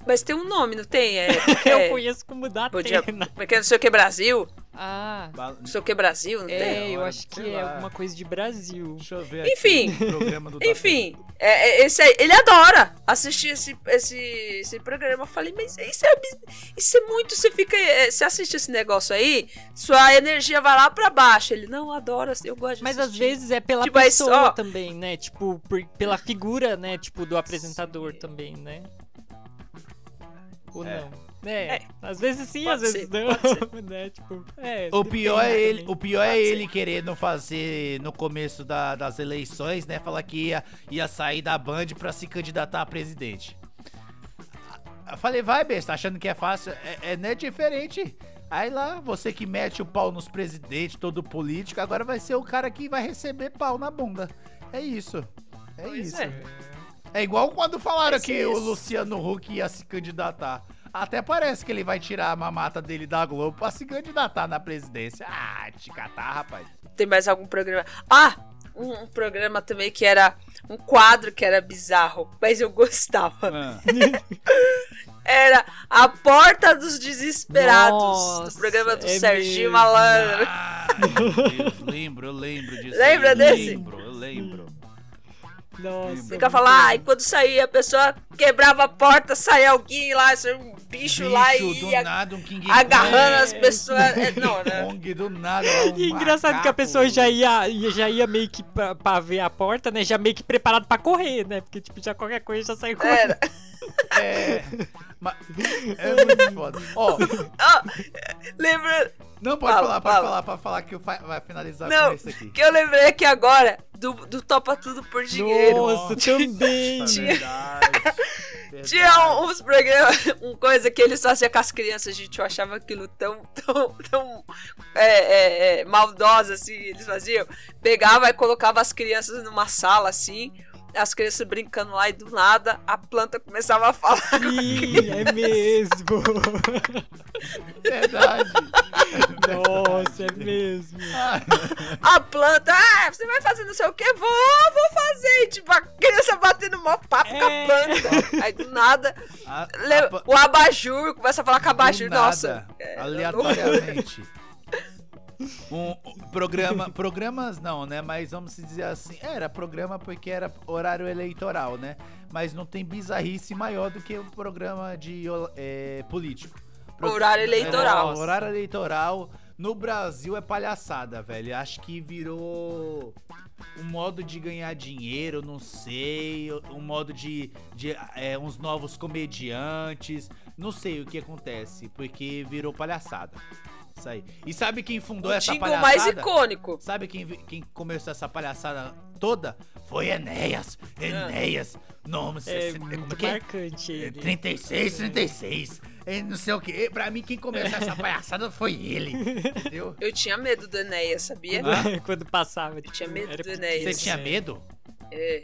Mas tem um nome, não tem? É, <laughs> Eu é, conheço como da Atena. como é é? Não sei o que Brasil? Ah, Ba- Não sei o que Brasil, não tem? é, eu agora, acho que é lá. alguma coisa de Brasil. Deixa eu ver Enfim. <laughs> Enfim, é, é, esse aí, ele adora assistir esse, esse, esse programa. Eu falei, mas isso é, isso é muito. Você fica. é, Você assiste esse negócio aí, sua energia vai lá pra baixo. Ele, não, adora, eu gosto de Mas às assistir." vezes é pela Tipo, aí pessoa só- também, né? Tipo, por- pela figura, né? Tipo, do apresentador também, né? Ou É. não? É, É. às vezes sim, às vezes ser, não, <laughs> né? Tipo, é, O pior é ele, também. o pior é Pode ser. ele querendo fazer no começo da- das eleições, né? Falar que ia, ia sair da Band pra se candidatar a presidente. Eu falei, vai, besta, achando que é fácil. É, é, não é diferente. Aí lá, você que mete o pau nos presidentes, todo político, agora vai ser o cara que vai receber pau na bunda. É isso. É Pois isso. é. É igual quando falaram que ser o isso. Luciano Huck ia se candidatar. Até parece que ele vai tirar a mamata dele da Globo pra se candidatar na presidência. Ah, te catar, rapaz. Tem mais algum programa? Ah! Um, um programa também que era um quadro que era bizarro, mas eu gostava. Ah. <laughs> Era A Porta dos Desesperados, Nossa, do programa do é Serginho mesmo. Malandro. Meu Deus, lembro, eu lembro disso. Lembra aí, desse? Lembro, eu lembro. Nossa. Fica falando, ah, e quando saía, a pessoa quebrava a porta, saía alguém lá, saía um bicho, lá e nada, um King agarrando Kong, as pessoas. É, não, né? Kong do nada. um E engraçado que a macaco. pessoa já ia, já ia meio que pra, pra ver a porta, né? Já meio que preparado pra correr, né? Porque, tipo, já qualquer coisa já saiu correndo. Era. <laughs> É. Mas é muito foda. Ó, Ó, lembra não pode Fala, falar, pode fala. falar, pode falar que vai finalizar Não. com isso aqui. que eu lembrei aqui agora do, do Topa Tudo por Dinheiro. Nossa, também. Nossa, Tinha- verdade, <laughs> um- uns programas, <laughs> um coisa que eles faziam com as crianças, gente, eu achava aquilo tão, <laughs> tão, tão é, é, é, maldosa, assim, eles faziam. Pegava e colocava as crianças numa sala, assim, as crianças brincando lá e do nada a planta começava a falar. Sim, é mesmo. Verdade. Nossa, é mesmo. A planta, ah, você vai fazer não sei o que? Vou, vou fazer. E, tipo, a criança batendo mó papo com a É. planta. Aí do nada, A- a o abajur começa a falar com o abajur. Nossa, nada, é, aleatoriamente. Um, um programa, programas não, né? Mas vamos dizer assim, era programa porque era horário eleitoral, né? Mas não tem bizarrice maior do que um programa de é, político. Pro- Horário eleitoral. É, horário eleitoral no Brasil é palhaçada, velho. Acho que virou um modo de ganhar dinheiro, não sei, um modo de, de é, uns novos comediantes, não sei o que acontece, porque virou palhaçada. Isso aí. E sabe quem fundou o essa jingle palhaçada? mais icônico. Sabe quem, quem começou essa palhaçada toda? Foi Enéas. Enéas. Nome É 60, como muito que é? marcante É, ele. 36, 36. É, não sei o que. Pra mim, quem começou essa <laughs> palhaçada foi ele. Entendeu? Eu tinha medo do Enéas, sabia? <laughs> Quando passava. Eu tinha medo era do Enéas. Você tinha medo? É.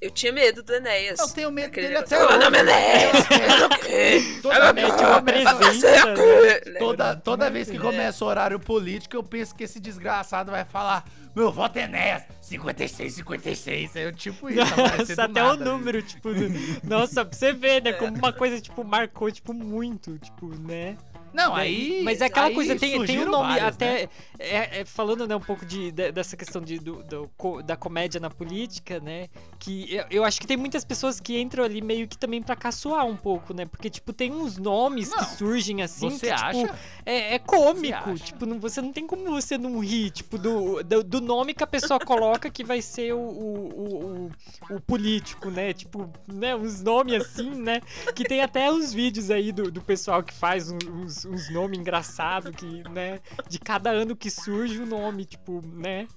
Eu tinha medo do Enéas. Eu tenho medo dele até "Meu hoje. nome <laughs> é Enéas. Toda vez que começa-. Toda, toda vez que é. começa o horário político, eu penso que esse desgraçado vai falar: Meu voto é Enéas, 56, 56. É tipo isso, Nossa, até nada, o número, tipo. do- Nossa, pra você ver, né? Como uma coisa, tipo, marcou, tipo, muito, tipo, né? Não, aí. Mas é aquela coisa, tem, tem um nome, vários, até. né? é- é, falando né, um pouco de, de- dessa questão de, do, do da comédia na política, né? Que eu, eu acho que tem muitas pessoas que entram ali meio que também pra caçoar um pouco, né? Porque, tipo, tem uns nomes Não, que surgem assim. Você que, tipo, acha? é, é cômico. Você? Tipo, não, você não tem como você não rir, tipo, do, do, do nome que a pessoa coloca que vai ser o, o, o, o- o político, né? Tipo, né? Uns nomes assim, né? Que tem até os vídeos aí do, do pessoal que faz uns, uns- uns nomes engraçados, que, né? De cada ano que surge o nome, tipo, né?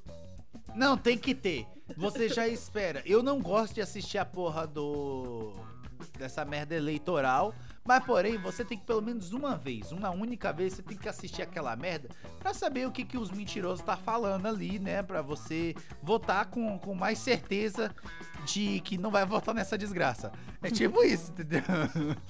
Não, tem que ter. Você já espera. Eu não gosto de assistir a porra do. dessa merda eleitoral. Mas, porém, você tem que pelo menos uma vez, uma única vez, você tem que assistir aquela merda pra saber o que, que os mentirosos tá falando ali, né? Pra você votar com, com mais certeza de que não vai votar nessa desgraça. É tipo <laughs> isso, entendeu? <laughs>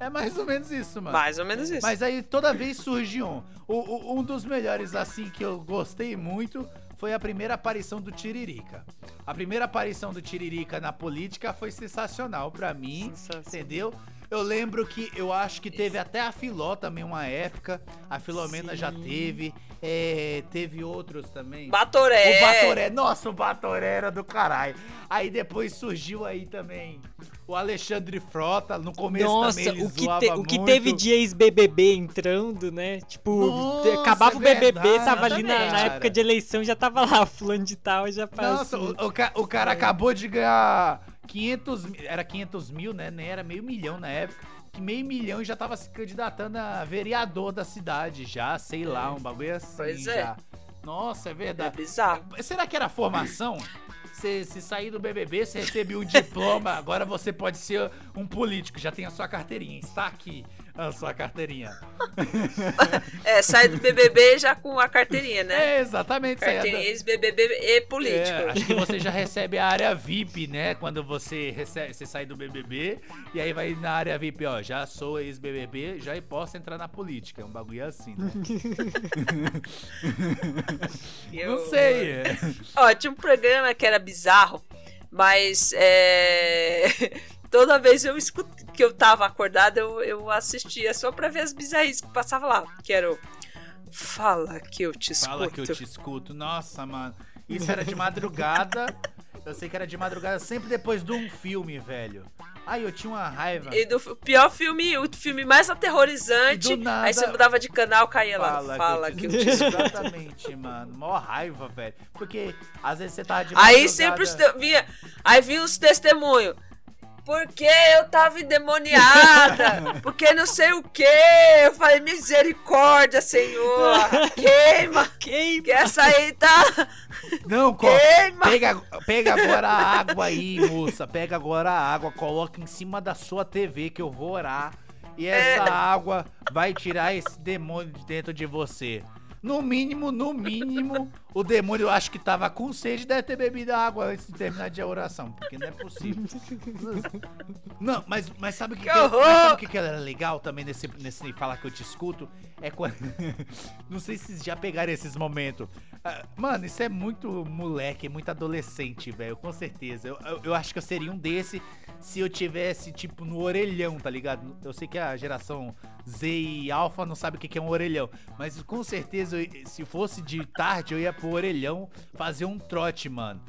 É mais ou menos isso, mano. Mais ou menos isso. Mas aí toda vez surge um. O- o- um dos melhores, assim, que eu gostei muito foi a primeira aparição do Tiririca. A primeira aparição do Tiririca na política foi sensacional pra mim, Sensacional. entendeu? Eu lembro que eu acho que teve até a Filó também uma época. A Filomena já Sim. teve. é, teve outros também. Batoré. O Batoré, nossa, o Batoré era do caralho. Aí depois surgiu aí também o Alexandre Frota, no começo Nossa, também ele o que, zoava te- o que muito. teve de ex-BBB entrando, né? Tipo, Nossa, acabava o BBB, verdade, tava ali na, na época de eleição, já tava lá, fulano de tal, já Nossa, passou. o, o ca- o cara acabou de ganhar 500 mil, era 500 mil, né? Nem era meio milhão na época. Que meio milhão e já tava se candidatando a vereador da cidade já, sei lá, um bagulho assim Pois é. já. Nossa, é É verdade. bizarro. Será que era formação? Você se sair do BBB, você recebe um diploma, agora você pode ser um político, já tem a sua carteirinha. Está aqui a sua carteirinha. <laughs> É, sai do BBB já com a carteirinha, né? É, exatamente. Carteirinha ex-BBB e político. É, acho que você já recebe a área VIP, né? Quando você recebe, você sai do BBB e aí vai na área VIP, ó, já sou ex-BBB, já posso entrar na política. É um bagulho assim, né? <laughs> Eu- Não sei. é. Ó, tinha um programa que era bizarro, mas é... toda vez eu escuto, que eu tava acordada, eu, eu assistia só pra ver as bizarrices que passava lá. Que era o. Fala que eu te escuto. Fala que eu te escuto. Nossa, mano. Isso era de madrugada. Eu sei que era de madrugada, sempre depois de um filme, velho. Ai, eu tinha uma raiva. E do pior filme, o filme mais aterrorizante. E nada- Aí você mudava de canal, caía lá. Fala, Fala que eu te escuto. Exatamente, mano. Mó raiva, velho. Porque às vezes você tava de Aí madrugada- sempre os te- vinha, aí vinha os testemunhos. Porque eu tava endemoniada, porque não sei o que. Eu falei, misericórdia, Senhor. Queima, <laughs> Quem? que essa aí tá. Não, Queima! pega, pega agora a água aí, moça. Pega agora a água, coloca em cima da sua TV que eu vou orar. E essa É. água vai tirar esse demônio de dentro de você. No mínimo, no mínimo, o demônio eu acho que tava com sede deve ter bebido água antes de terminar de oração, porque não é possível. Não, mas, mas sabe o que, Que que- sabe que, que era legal também nesse, nesse falar que eu te escuto? É quando. <laughs> não sei se vocês já pegaram esses momentos. Ah, Mano, isso é muito moleque, é muito adolescente, velho, com certeza. Eu, eu, eu acho que eu seria um desse se eu tivesse, tipo, no orelhão, tá ligado? Eu sei que a geração Z e Alpha não sabe o que é um orelhão, mas com certeza, se fosse de tarde, eu ia pro orelhão fazer um trote, mano.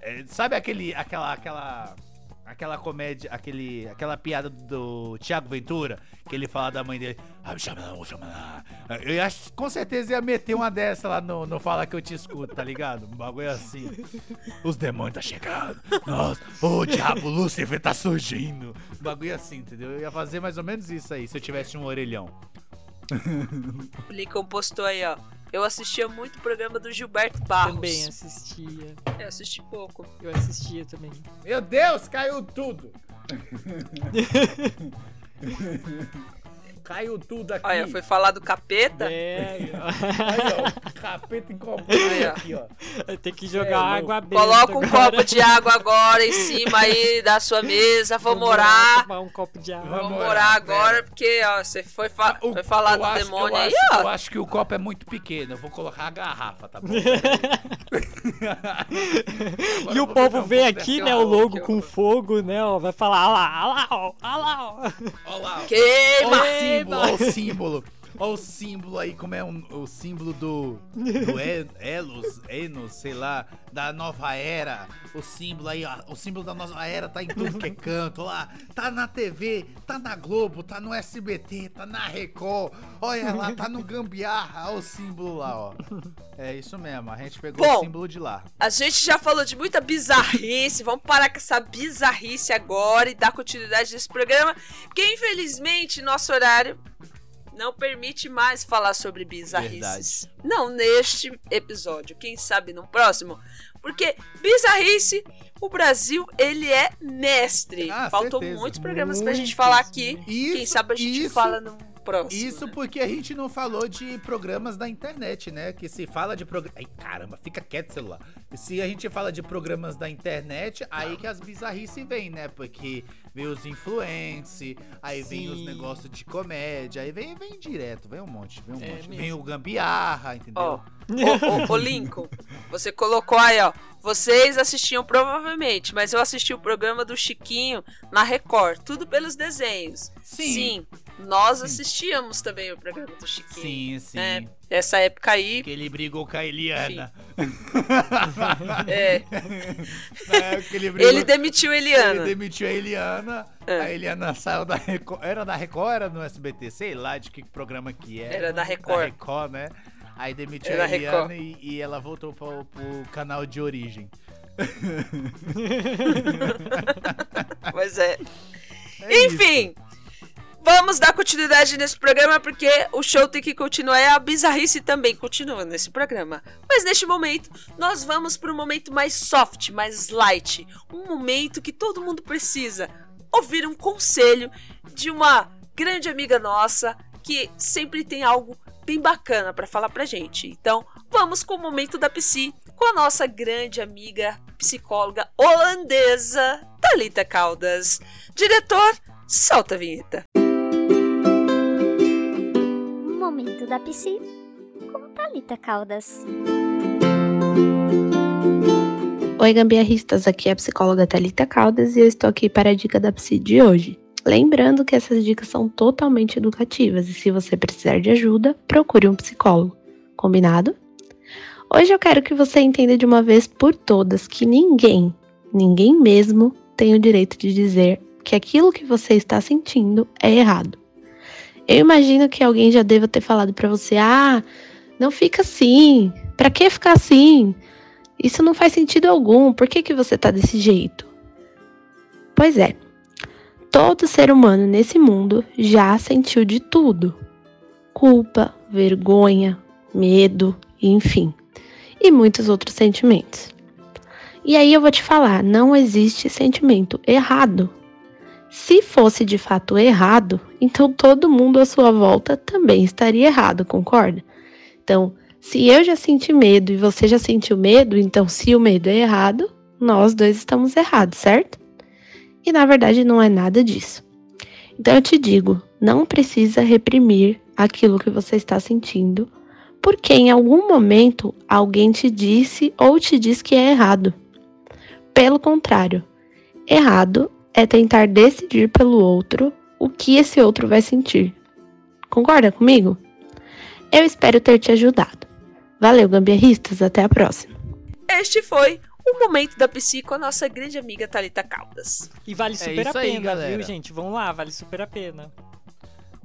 É, Sabe aquele, aquela, aquela, aquela comédia, aquele, aquela piada do Thiago Ventura, que ele fala da mãe dele, ah, me chama não, chama não. Eu ia, com certeza ia meter uma dessa lá no, no Fala Que Eu Te Escuto, tá ligado? Um bagulho assim. Os demônios tá chegando. Nossa, o diabo Lúcifer tá surgindo. Um bagulho assim, entendeu? Eu ia fazer mais ou menos isso aí, se eu tivesse um orelhão. <laughs> O Lincoln postou aí, ó. Eu assistia muito o programa do Gilberto Barros. Também assistia. Eu assisti pouco. Eu assistia também. Meu Deus, caiu tudo. <laughs> caiu tudo aqui. Olha, foi falar do capeta. É, Aí, ó, o capeta ó. aqui, ó. tem que É jogar louco. água benta. Coloca um agora. copo de água agora em cima aí da sua mesa. Vamos Vamos lá orar. Tomar um copo de água. Vamos Vamos orar, orar agora, pera. porque ó, você foi, fa O- foi falar eu do acho- demônio eu aí, acho, Eu ó. acho que o copo é muito pequeno. Eu vou colocar a garrafa, tá bom? <laughs> E o povo vê aqui, né, o logo com fogo, né, ó, vai falar, olha lá, olha lá, ó, olha lá, ó. Olha lá. Olha Queima! Símbolo, o símbolo. Olha o símbolo aí, como é um- o símbolo do, do <laughs> E- Elos, Enos, sei lá, da nova era. O símbolo aí, ó, o símbolo da nova era tá em tudo que é canto, lá. Tá na TV, tá na Globo, tá no SBT, tá na Record. Olha lá, tá no Gambiarra, olha o símbolo lá, ó. É isso mesmo, a gente pegou Bom. o símbolo de lá. A gente já falou de muita bizarrice. Vamos parar com essa bizarrice agora e dar continuidade nesse programa. Porque, infelizmente, nosso horário não permite mais falar sobre bizarrices. Não neste episódio, quem sabe no próximo. Porque bizarrice, o Brasil, ele é mestre. Ah, Faltou certeza. muitos programas pra gente falar aqui. Isso, quem sabe a gente isso- fala no próximo. Isso né? porque a gente não falou de programas da internet, né? Que se fala de programas. Ai, caramba, fica quieto celular. Se a gente fala de programas da internet, aí que as bizarrices vêm, né? Porque vem os influence, aí vem os Sim. negócios de comédia, aí vem, vem direto, vem um monte, vem um É monte. mesmo. Vem o gambiarra, entendeu? Ó, <laughs> ô, ô, ô, Lincoln, você colocou aí, ó. Vocês assistiam provavelmente, mas eu assisti o programa do Chiquinho na Record, tudo pelos desenhos. Sim. Nós Sim. assistíamos também o programa do Chiquinho. sim, sim. né? Essa época aí, Que ele brigou com a Eliana. é, <laughs> É, ele brigou- ele demitiu Ele Eliana. demitiu a Eliana. É. A Eliana saiu da Record. Era da Record ou era no SBT? Sei lá de que programa que era. Era da Record. Da Record, né? Aí demitiu Era a Eliana e, e ela voltou pro, pro canal de origem. <laughs> Pois é. <laughs> É Enfim, vamos dar continuidade nesse programa porque o show tem que continuar e a bizarrice também continua nesse programa. Mas neste momento, nós vamos para um momento mais soft, mais light, um momento que todo mundo precisa ouvir um conselho de uma grande amiga nossa que sempre tem algo bem bacana para falar pra gente. Então, vamos com o momento da Psi com a nossa grande amiga psicóloga holandesa Talita Caldas. Diretor, solta a vinheta. Momento da Psi com Thalita Caldas. Oi, gambiarristas, aqui é a psicóloga Thalita Caldas e eu estou aqui para a dica da Psi de hoje. Lembrando que essas dicas são totalmente educativas e se você precisar de ajuda, procure um psicólogo. Combinado? Hoje eu quero que você entenda de uma vez por todas que ninguém, ninguém mesmo, tem o direito de dizer que aquilo que você está sentindo é errado. Eu imagino que alguém já deva ter falado para você: "Ah, não fica assim. Para que ficar assim? Isso não faz sentido algum. Por que que você tá desse jeito?" Pois é. Todo ser humano nesse mundo já sentiu de tudo: culpa, vergonha, medo, enfim, e muitos outros sentimentos. E aí eu vou te falar, não existe sentimento errado. Se fosse de fato errado, então todo mundo à sua volta também estaria errado, concorda? Então, se eu já senti medo e você já sentiu medo, então se o medo é errado, nós dois estamos errados, certo? E na verdade não é nada disso. Então eu te digo, não precisa reprimir aquilo que você está sentindo, porque em algum momento alguém te disse ou te diz que é errado. Pelo contrário, errado é tentar decidir pelo outro o que esse outro vai sentir. Concorda comigo? Eu espero ter te ajudado. Valeu, gambiarristas, até a próxima. Este foi o momento da psi com a nossa grande amiga Thalita Caldas. E vale super a isso aí, pena, galera. viu, gente? Vamos lá, vale super a pena.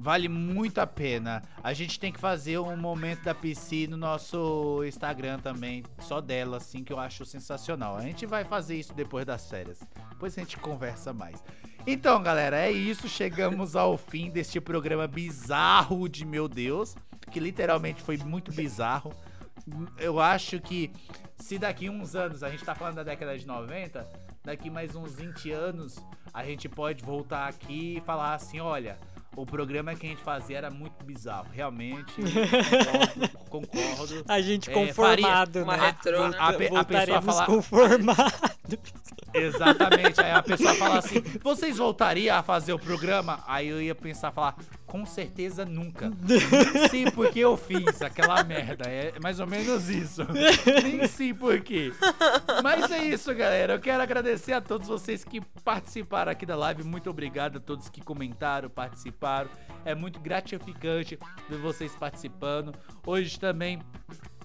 Vale muito a pena. A gente tem que fazer um momento da PC no nosso Instagram também, só dela, assim, que eu acho sensacional. A gente vai fazer isso depois das férias. Depois a gente conversa mais. Então, galera, é isso. Chegamos ao fim deste programa bizarro de meu Deus, que literalmente foi muito bizarro. Eu acho que se daqui uns anos, a gente tá falando da década de 90, daqui mais uns 20 anos, a gente pode voltar aqui e falar assim, olha, o programa que a gente fazia era muito bizarro, realmente. Concordo. <laughs> concordo. A gente É, conformado, Uma né? retrô, né? A, pe- a pessoa fala, conformados. <laughs> Exatamente. Aí a pessoa fala assim: vocês voltariam a fazer o programa? Aí eu ia pensar, falar, com certeza nunca. Nem sei por que eu fiz aquela merda. É mais ou menos isso. Nem sei por quê. Mas é isso, galera. Eu quero agradecer a todos vocês que participaram aqui da live. Muito obrigado a todos que comentaram, participaram. É muito gratificante ver vocês participando. Hoje também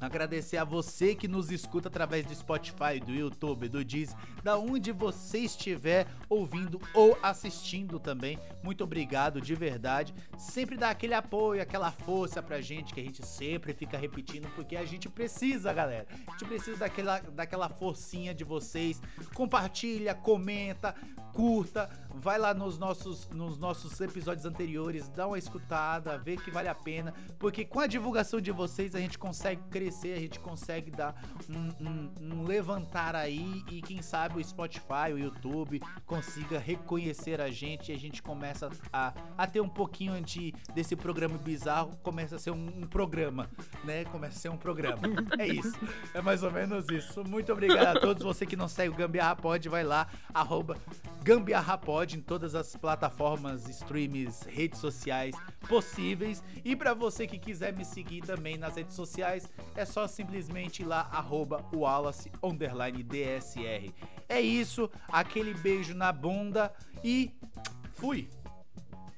Agradecer a você que nos escuta através do Spotify, do YouTube, do Deezer, da onde você estiver ouvindo ou assistindo também. Muito obrigado de verdade. Sempre dá aquele apoio, aquela força pra gente que a gente sempre fica repetindo, porque a gente precisa, galera. A gente precisa daquela, daquela forcinha de vocês. Compartilha, comenta, curta, vai lá nos nossos, nos nossos episódios anteriores, dá uma escutada, vê que vale a pena, porque com a divulgação de vocês a gente consegue crescer, a gente consegue dar um, um- um levantar aí e quem sabe o Spotify, o YouTube consiga reconhecer a gente e a gente começa a, a ter um pouquinho de, desse programa bizarro, começa a ser um, um programa, né? Começa a ser um programa. <laughs> É isso. É mais ou menos isso. Muito obrigado a todos. Você que não segue o Gambiarra Pod, vai lá, arroba Gambiarra Pod em todas as plataformas, streams, redes sociais possíveis. E pra você que quiser me seguir também nas redes sociais, é só simplesmente ir lá, arroba Wallace DSR. É isso, aquele beijo na bunda e fui!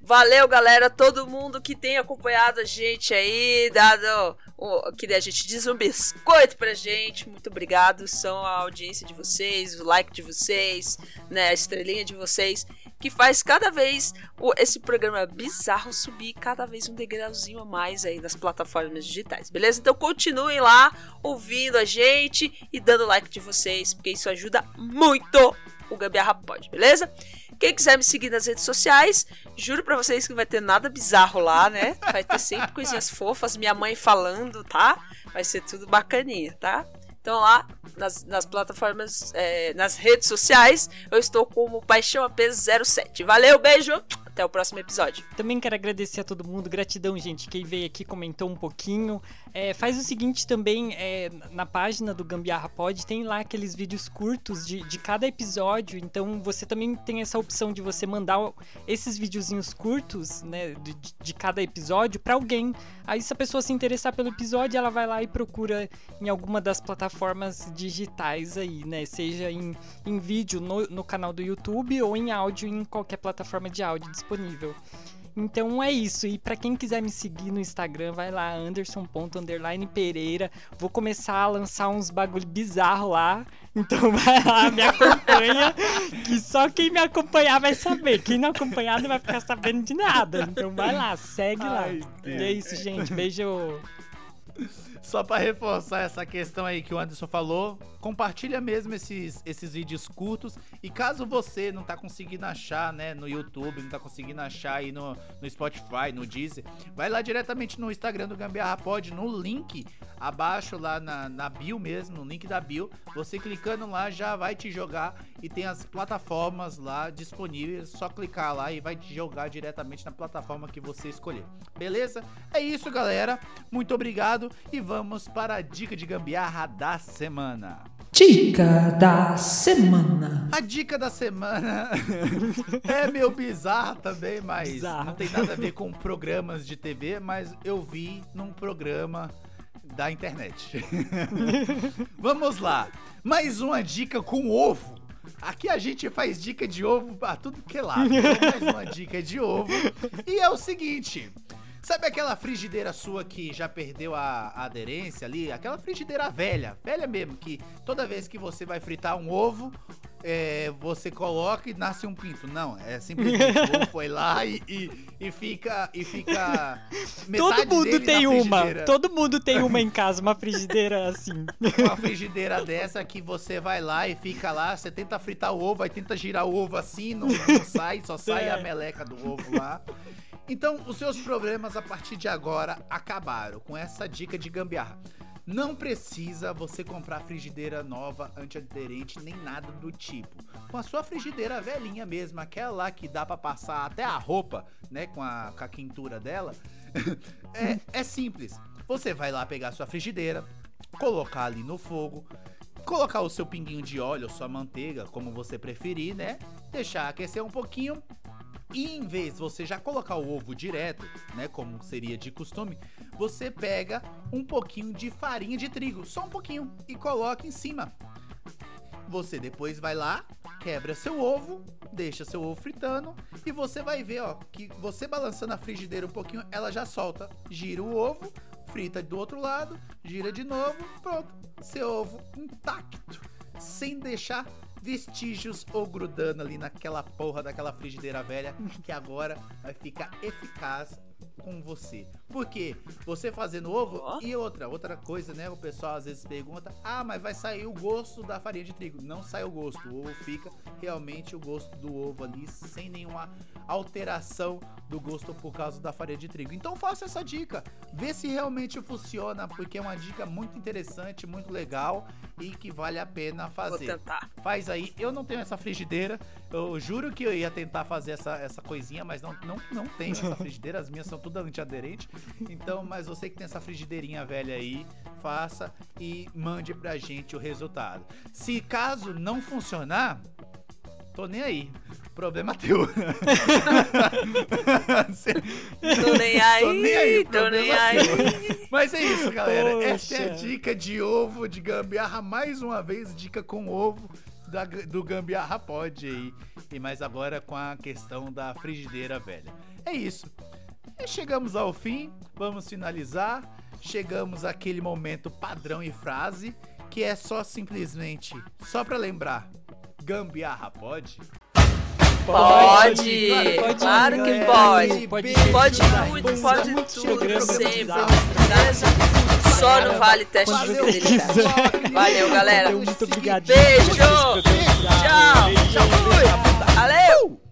Valeu, galera, todo mundo que tem acompanhado a gente aí, dado o, que a gente diz um biscoito pra gente. Muito obrigado, são a audiência de vocês, o like de vocês, né, a estrelinha de vocês, que faz cada vez o- esse programa bizarro subir cada vez um degrauzinho a mais aí nas plataformas digitais, beleza? Então continuem lá ouvindo a gente e dando like de vocês, porque isso ajuda muito o Gambiarra Pod, beleza? Quem quiser me seguir nas redes sociais, juro pra vocês que não vai ter nada bizarro lá, né? Vai ter sempre coisinhas fofas, minha mãe falando, tá? Vai ser tudo bacaninha, tá? Então lá nas, nas plataformas, é, nas redes sociais, eu estou como Paixão AP07. Valeu, beijo, Até o próximo episódio. Também quero agradecer a todo mundo, gratidão, gente. Quem veio aqui comentou um pouquinho. É, faz o seguinte também, é, na página do Gambiarra Pod, tem lá aqueles vídeos curtos de, de cada episódio. Então você também tem essa opção de você mandar esses videozinhos curtos, né, de, de cada episódio para alguém. Aí se a pessoa se interessar pelo episódio, ela vai lá e procura em alguma das plataformas digitais aí, né? Seja em, em vídeo no, no canal do YouTube ou em áudio em qualquer plataforma de áudio disponível. Então é isso. E para quem quiser me seguir no Instagram, vai lá, anderson.pereira. Vou começar a lançar uns bagulho bizarro lá. Então <laughs> vai lá, me acompanha. que só quem me acompanhar vai saber. Quem não acompanhar não vai ficar sabendo de nada. Então vai lá, segue lá. Ai, e é isso, gente. Beijo. <laughs> Só pra reforçar essa questão aí que o Anderson falou, compartilha mesmo esses, esses vídeos curtos. E caso você não tá conseguindo achar, né, no YouTube, não tá conseguindo achar aí no, no Spotify, no Deezer, vai lá diretamente no Instagram do Gambiarra Pod, no link abaixo lá na, na bio mesmo, no link da bio. Você clicando lá já vai te jogar e tem as plataformas lá disponíveis. Só clicar lá e vai te jogar diretamente na plataforma que você escolher. Beleza? É isso, galera. Muito obrigado e vamos para a dica de gambiarra da semana. Dica da semana. A dica da semana <laughs> é meio bizarra também, mas Bizarra. não tem nada a ver com programas de TV, mas eu vi num programa da internet. <laughs> Vamos lá. Mais uma dica com ovo. Aqui a gente faz dica de ovo pra tudo que é lado. Então, mais uma dica de ovo. E é o seguinte. Sabe aquela frigideira sua que já perdeu a, a aderência ali? Aquela frigideira velha, velha mesmo, que toda vez que você vai fritar um ovo, é, você coloca e nasce um pinto. Não, é simplesmente o ovo foi lá e, e, e fica. E fica. <laughs> Todo mundo tem uma. Todo mundo tem uma em casa, uma frigideira assim. uma frigideira dessa que você vai lá e fica lá, você tenta fritar o ovo, aí tenta girar o ovo assim, não, não sai, só sai É. a meleca do ovo lá. Então, os seus problemas a partir de agora acabaram com essa dica de gambiarra. Não precisa você comprar frigideira nova, antiaderente, nem nada do tipo. Com a sua frigideira velhinha mesmo, aquela lá que dá pra passar até a roupa, né, com a, com a quentura dela, <laughs> é, é simples. Você vai lá pegar a sua frigideira, colocar ali no fogo, colocar o seu pinguinho de óleo, sua manteiga, como você preferir, né? Deixar aquecer um pouquinho. E em vez de você já colocar o ovo direto, né, como seria de costume, você pega um pouquinho de farinha de trigo, só um pouquinho, e coloca em cima. Você depois vai lá, quebra seu ovo, deixa seu ovo fritando e você vai ver, ó, que você balançando a frigideira um pouquinho, ela já solta. Gira o ovo, frita do outro lado, gira de novo, pronto. Seu ovo intacto, sem deixar vestígios ou grudando ali naquela porra daquela frigideira velha que agora vai ficar eficaz com você. Porque você fazendo ovo Ó. e outra, outra coisa, né? O pessoal às vezes pergunta: "Ah, mas vai sair o gosto da farinha de trigo?". Não sai o gosto. O ovo fica realmente o gosto do ovo ali sem nenhuma alteração do gosto por causa da farinha de trigo. Então faça essa dica, vê se realmente funciona, porque é uma dica muito interessante, muito legal e que vale a pena Vou fazer. tentar. Faz aí. Eu não tenho essa frigideira. Eu juro que eu ia tentar fazer essa, essa coisinha, mas não, não, não tenho essa <laughs> frigideira. As minhas são tudo antiaderente. Então, mas você que tem essa frigideirinha velha aí, faça e mande pra gente o resultado. Se caso não funcionar, tô nem aí. Problema <laughs> teu. Cê- Tô nem aí, Tô nem aí, tô nem aí. Mas é isso, galera. Essa é a Poxa. dica de ovo de gambiarra. Mais uma vez, dica com ovo da- do gambiarra pode aí. E mais agora com a questão da frigideira velha. É isso. E chegamos ao fim. Vamos finalizar. Chegamos àquele momento padrão e frase que é só simplesmente só pra lembrar. Gambiarra pode? Pode, Claro, claro que pode. Pode, Pode Beijo, tudo, beijo. pode Muitos tudo, sempre. bizarros. Só não vale teste de fidelidade. quiser. Valeu, galera. Muito obrigado. Beijo. Tchau. Tchau. Tchau. Fui. Valeu.